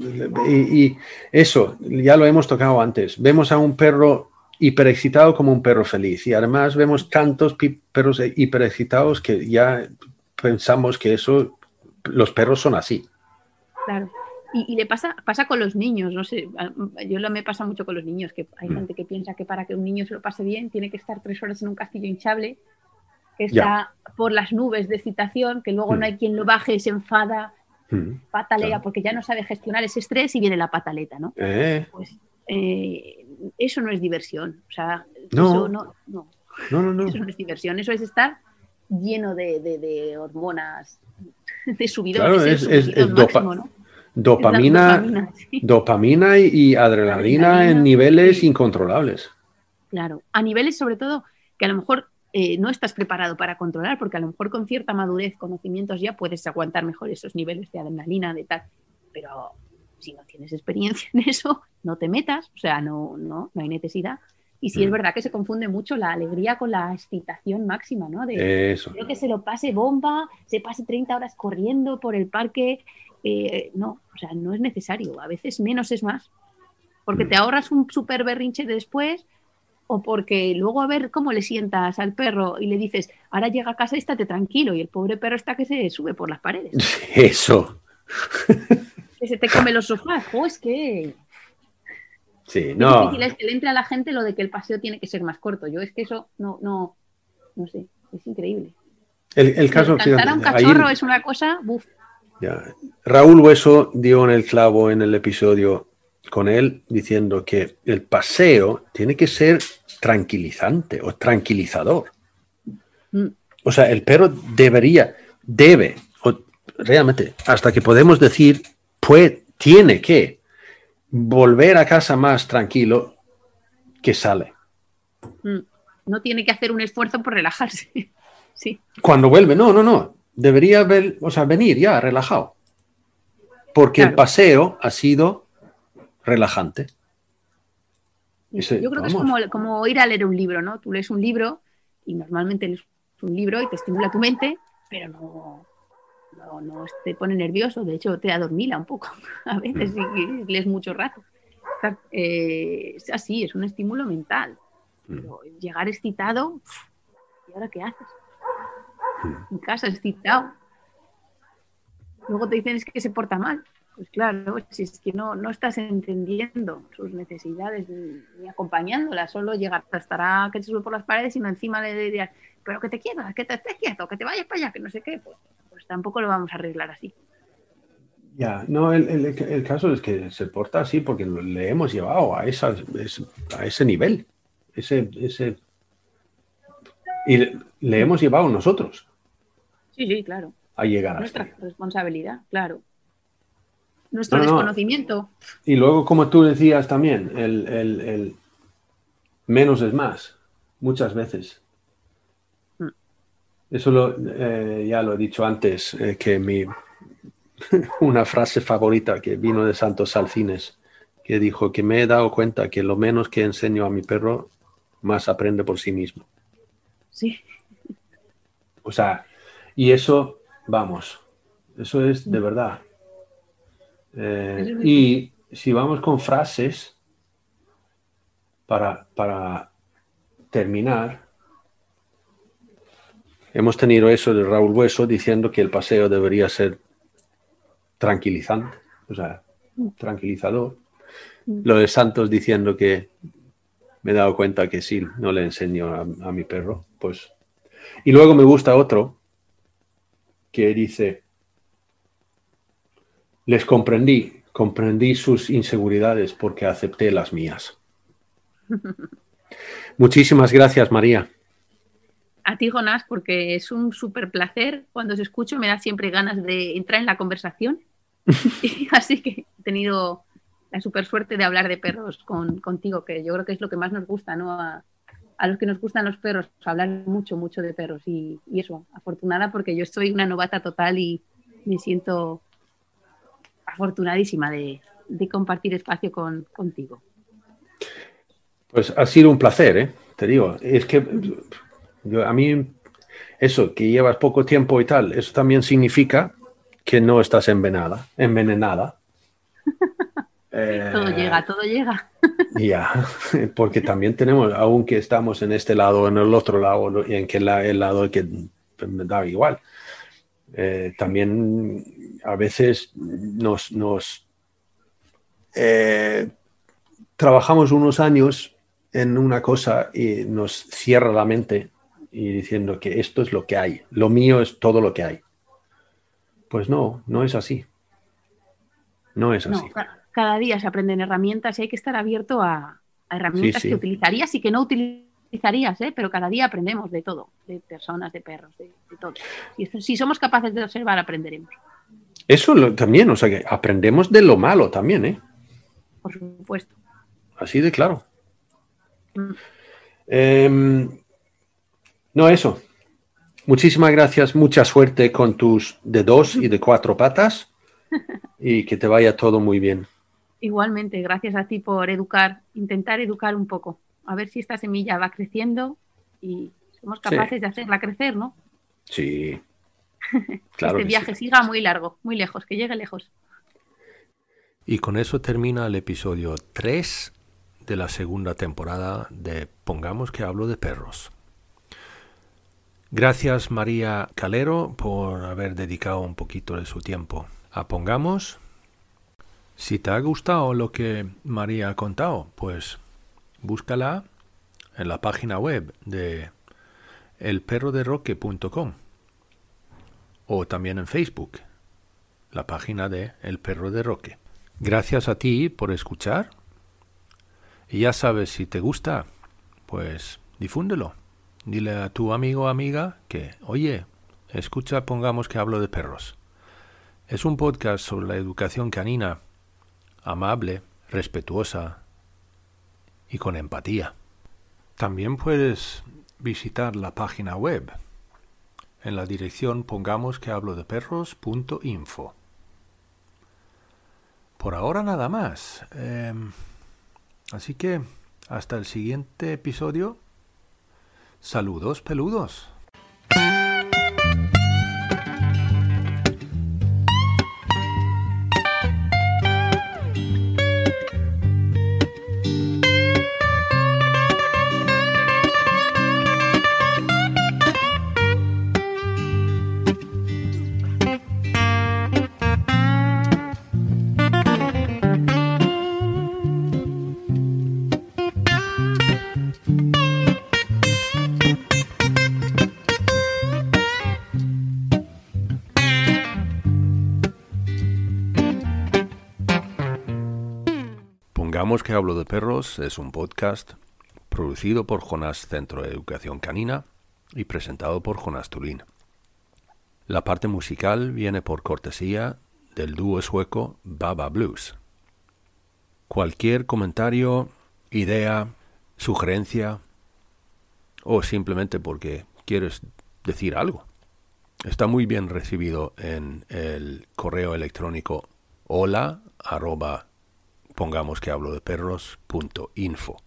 Y, y eso, ya lo hemos tocado antes. Vemos a un perro hiperexcitado como un perro feliz. Y además vemos tantos perros hiperexcitados que ya pensamos que eso, los perros son así. claro. Y, y le pasa, pasa con los niños, no sé, yo lo me pasa mucho con los niños, que hay Mm. gente que piensa que para que un niño se lo pase bien tiene que estar tres horas en un castillo hinchable, que Ya. está por las nubes de excitación, que luego Mm. no hay quien lo baje, se enfada, Mm. patalea, Claro. porque ya no sabe gestionar ese estrés y viene la pataleta, ¿no? Eh, Pues eh, eso no es diversión, o sea, No. eso no, no, no, no, no. eso no es diversión, eso es estar lleno de, de- de hormonas, de subidones, Claro, es- es-. Dopamina, dopamina, sí. dopamina y, y adrenalina Adrenalina, en niveles sí. incontrolables. Claro, a niveles sobre todo que a lo mejor eh, no estás preparado para controlar, porque a lo mejor con cierta madurez, conocimientos ya puedes aguantar mejor esos niveles de adrenalina, de tal, pero si no tienes experiencia en eso, no te metas, o sea, no, no, no hay necesidad. Y sí es Mm. verdad que se confunde mucho la alegría con la excitación máxima, ¿no? De, Eso. Quiero que se lo pase bomba, se pase 30 horas corriendo por el parque. eh, no, o sea, no es necesario. A veces menos es más. Porque te Mm. ahorras un súper berrinche después o porque luego a ver cómo le sientas al perro y le dices, ahora llega a casa y estate tranquilo y el pobre perro está que se sube por las paredes, Eso. que se te come los sofás. Oh, es que Sí, no. difícil es que le entre a la gente lo de que el paseo tiene que ser más corto. Yo es que eso no, no, no sé, es increíble. El, el caso, Cantar a un ahí- cachorro es una cosa, buf, Ya. Raúl Hueso dio en el clavo en el episodio con él diciendo que el paseo tiene que ser tranquilizante o tranquilizador. Mm. O sea, el perro debería, debe, o realmente, hasta que podemos decir, puede, tiene que volver a casa más tranquilo que sale. Mm. no tiene que hacer un esfuerzo por relajarse. Sí, Cuando vuelve, no, no, no. Debería ver, o sea, venir ya relajado. Porque el paseo ha sido relajante. Ese- yo creo que es como ir a leer un libro, ¿no? Tú lees un libro y normalmente lees un libro y te estimula tu mente, pero no, no, no te pone nervioso, de hecho te adormila un poco a veces si lees mucho rato. Eh, es así, es un estímulo mental. Mm. Pero llegar excitado, ¿y ahora qué haces? Mm. En casa excitado. Luego te dicen es que se porta mal. Pues claro, si es que no, no estás entendiendo sus necesidades ni, acompañándolas, solo llegar estará que te sube por las paredes, sino encima le dirías, pero que te quietas, que te estés quieto, que te vayas para allá, que no sé qué, pues, pues tampoco lo vamos a arreglar así. Ya, no, el, el- el caso es que se porta así porque le hemos llevado a, esa, es- a ese nivel. Ese, ese, y le, le hemos llevado nosotros Sí, sí, claro. a llegar hasta Nuestra responsabilidad, claro. Nuestro No, no. desconocimiento. Y luego, como tú decías también, el, el- el menos es más, muchas veces. Mm. Eso lo, eh, ya lo he dicho antes, eh, que mi, una frase favorita que vino de Santos Salcines, que dijo que me he dado cuenta que lo menos que enseño a mi perro, más aprende por sí mismo. Sí, O sea, y eso, vamos, eso es de verdad. Eh, y si vamos con frases para, para terminar, hemos tenido eso de Raúl Hueso diciendo que el paseo debería ser tranquilizante, o sea, tranquilizador. Lo de Santos diciendo que me he dado cuenta que sí, no le enseño a, a mi perro, pues. Y luego me gusta otro que dice, les comprendí, comprendí sus inseguridades porque acepté las mías. Muchísimas gracias, María. A ti, Jonás, porque es un súper placer. Cuando os escucho me da siempre ganas de entrar en la conversación. Y así que he tenido la súper suerte de hablar de perros con, contigo, que yo creo que es lo que más nos gusta, ¿no? A, a los que nos gustan los perros, hablar mucho, mucho de perros. Y, eso, afortunada porque yo soy una novata total y me siento afortunadísima de, compartir espacio con, contigo. Pues ha sido un placer, ¿eh? te digo. Es que a mí, eso, que llevas poco tiempo y tal, eso también significa que no estás envenenada. envenenada. todo llega, todo llega. Ya, porque también tenemos, aunque estamos en este lado, en el otro lado, y en que el lado que me da igual, eh, también a veces nos, nos eh, trabajamos unos años en una cosa y nos cierra la mente y diciendo que esto es lo que hay, lo mío es todo lo que hay. Pues no, no es así. No es así cada día se aprenden herramientas y hay que estar abierto a, herramientas que utilizarías y que no utilizarías, ¿eh? pero cada día aprendemos de todo, de personas, de perros, de, todo. Y si somos capaces de observar, aprenderemos. Eso también, o sea que aprendemos de lo malo también, ¿eh? Por supuesto. Así de claro. Mm. Em, no, eso. Muchísimas gracias, mucha suerte con tus de dos y de cuatro patas y que te vaya todo muy bien. Igualmente, gracias a ti por educar, intentar educar un poco, a ver si esta semilla va creciendo y somos capaces de hacerla crecer, ¿no? Sí. Claro este viaje siga muy largo, muy lejos, que llegue lejos. Y con eso termina el episodio 3 de la segunda temporada de Pongamos que hablo de perros. Gracias María Calero por haber dedicado un poquito de su tiempo a Pongamos si te ha gustado lo que María ha contado, pues búscala en la página web de elperroderoque.com o también en Facebook, la página de El Perro de Roque. Gracias a ti por escuchar. Y ya sabes, si te gusta, pues difúndelo. Dile a tu amigo o amiga que, oye, escucha, pongamos que hablo de perros. Es un podcast sobre la educación canina amable, respetuosa y con empatía. También puedes visitar la página web en la dirección pongamos que hablo de perros.info. Por ahora nada más. Em, así que hasta el siguiente episodio. Saludos peludos. Que hablo de perros es un podcast producido por Jonás Centro de Educación Canina y presentado por Jonás Tulín. La parte musical viene por cortesía del dúo sueco Baba Blues. Cualquier comentario, idea, sugerencia o simplemente porque quieres decir algo está muy bien recibido en el correo electrónico hola pongamos que hablo de perros.info.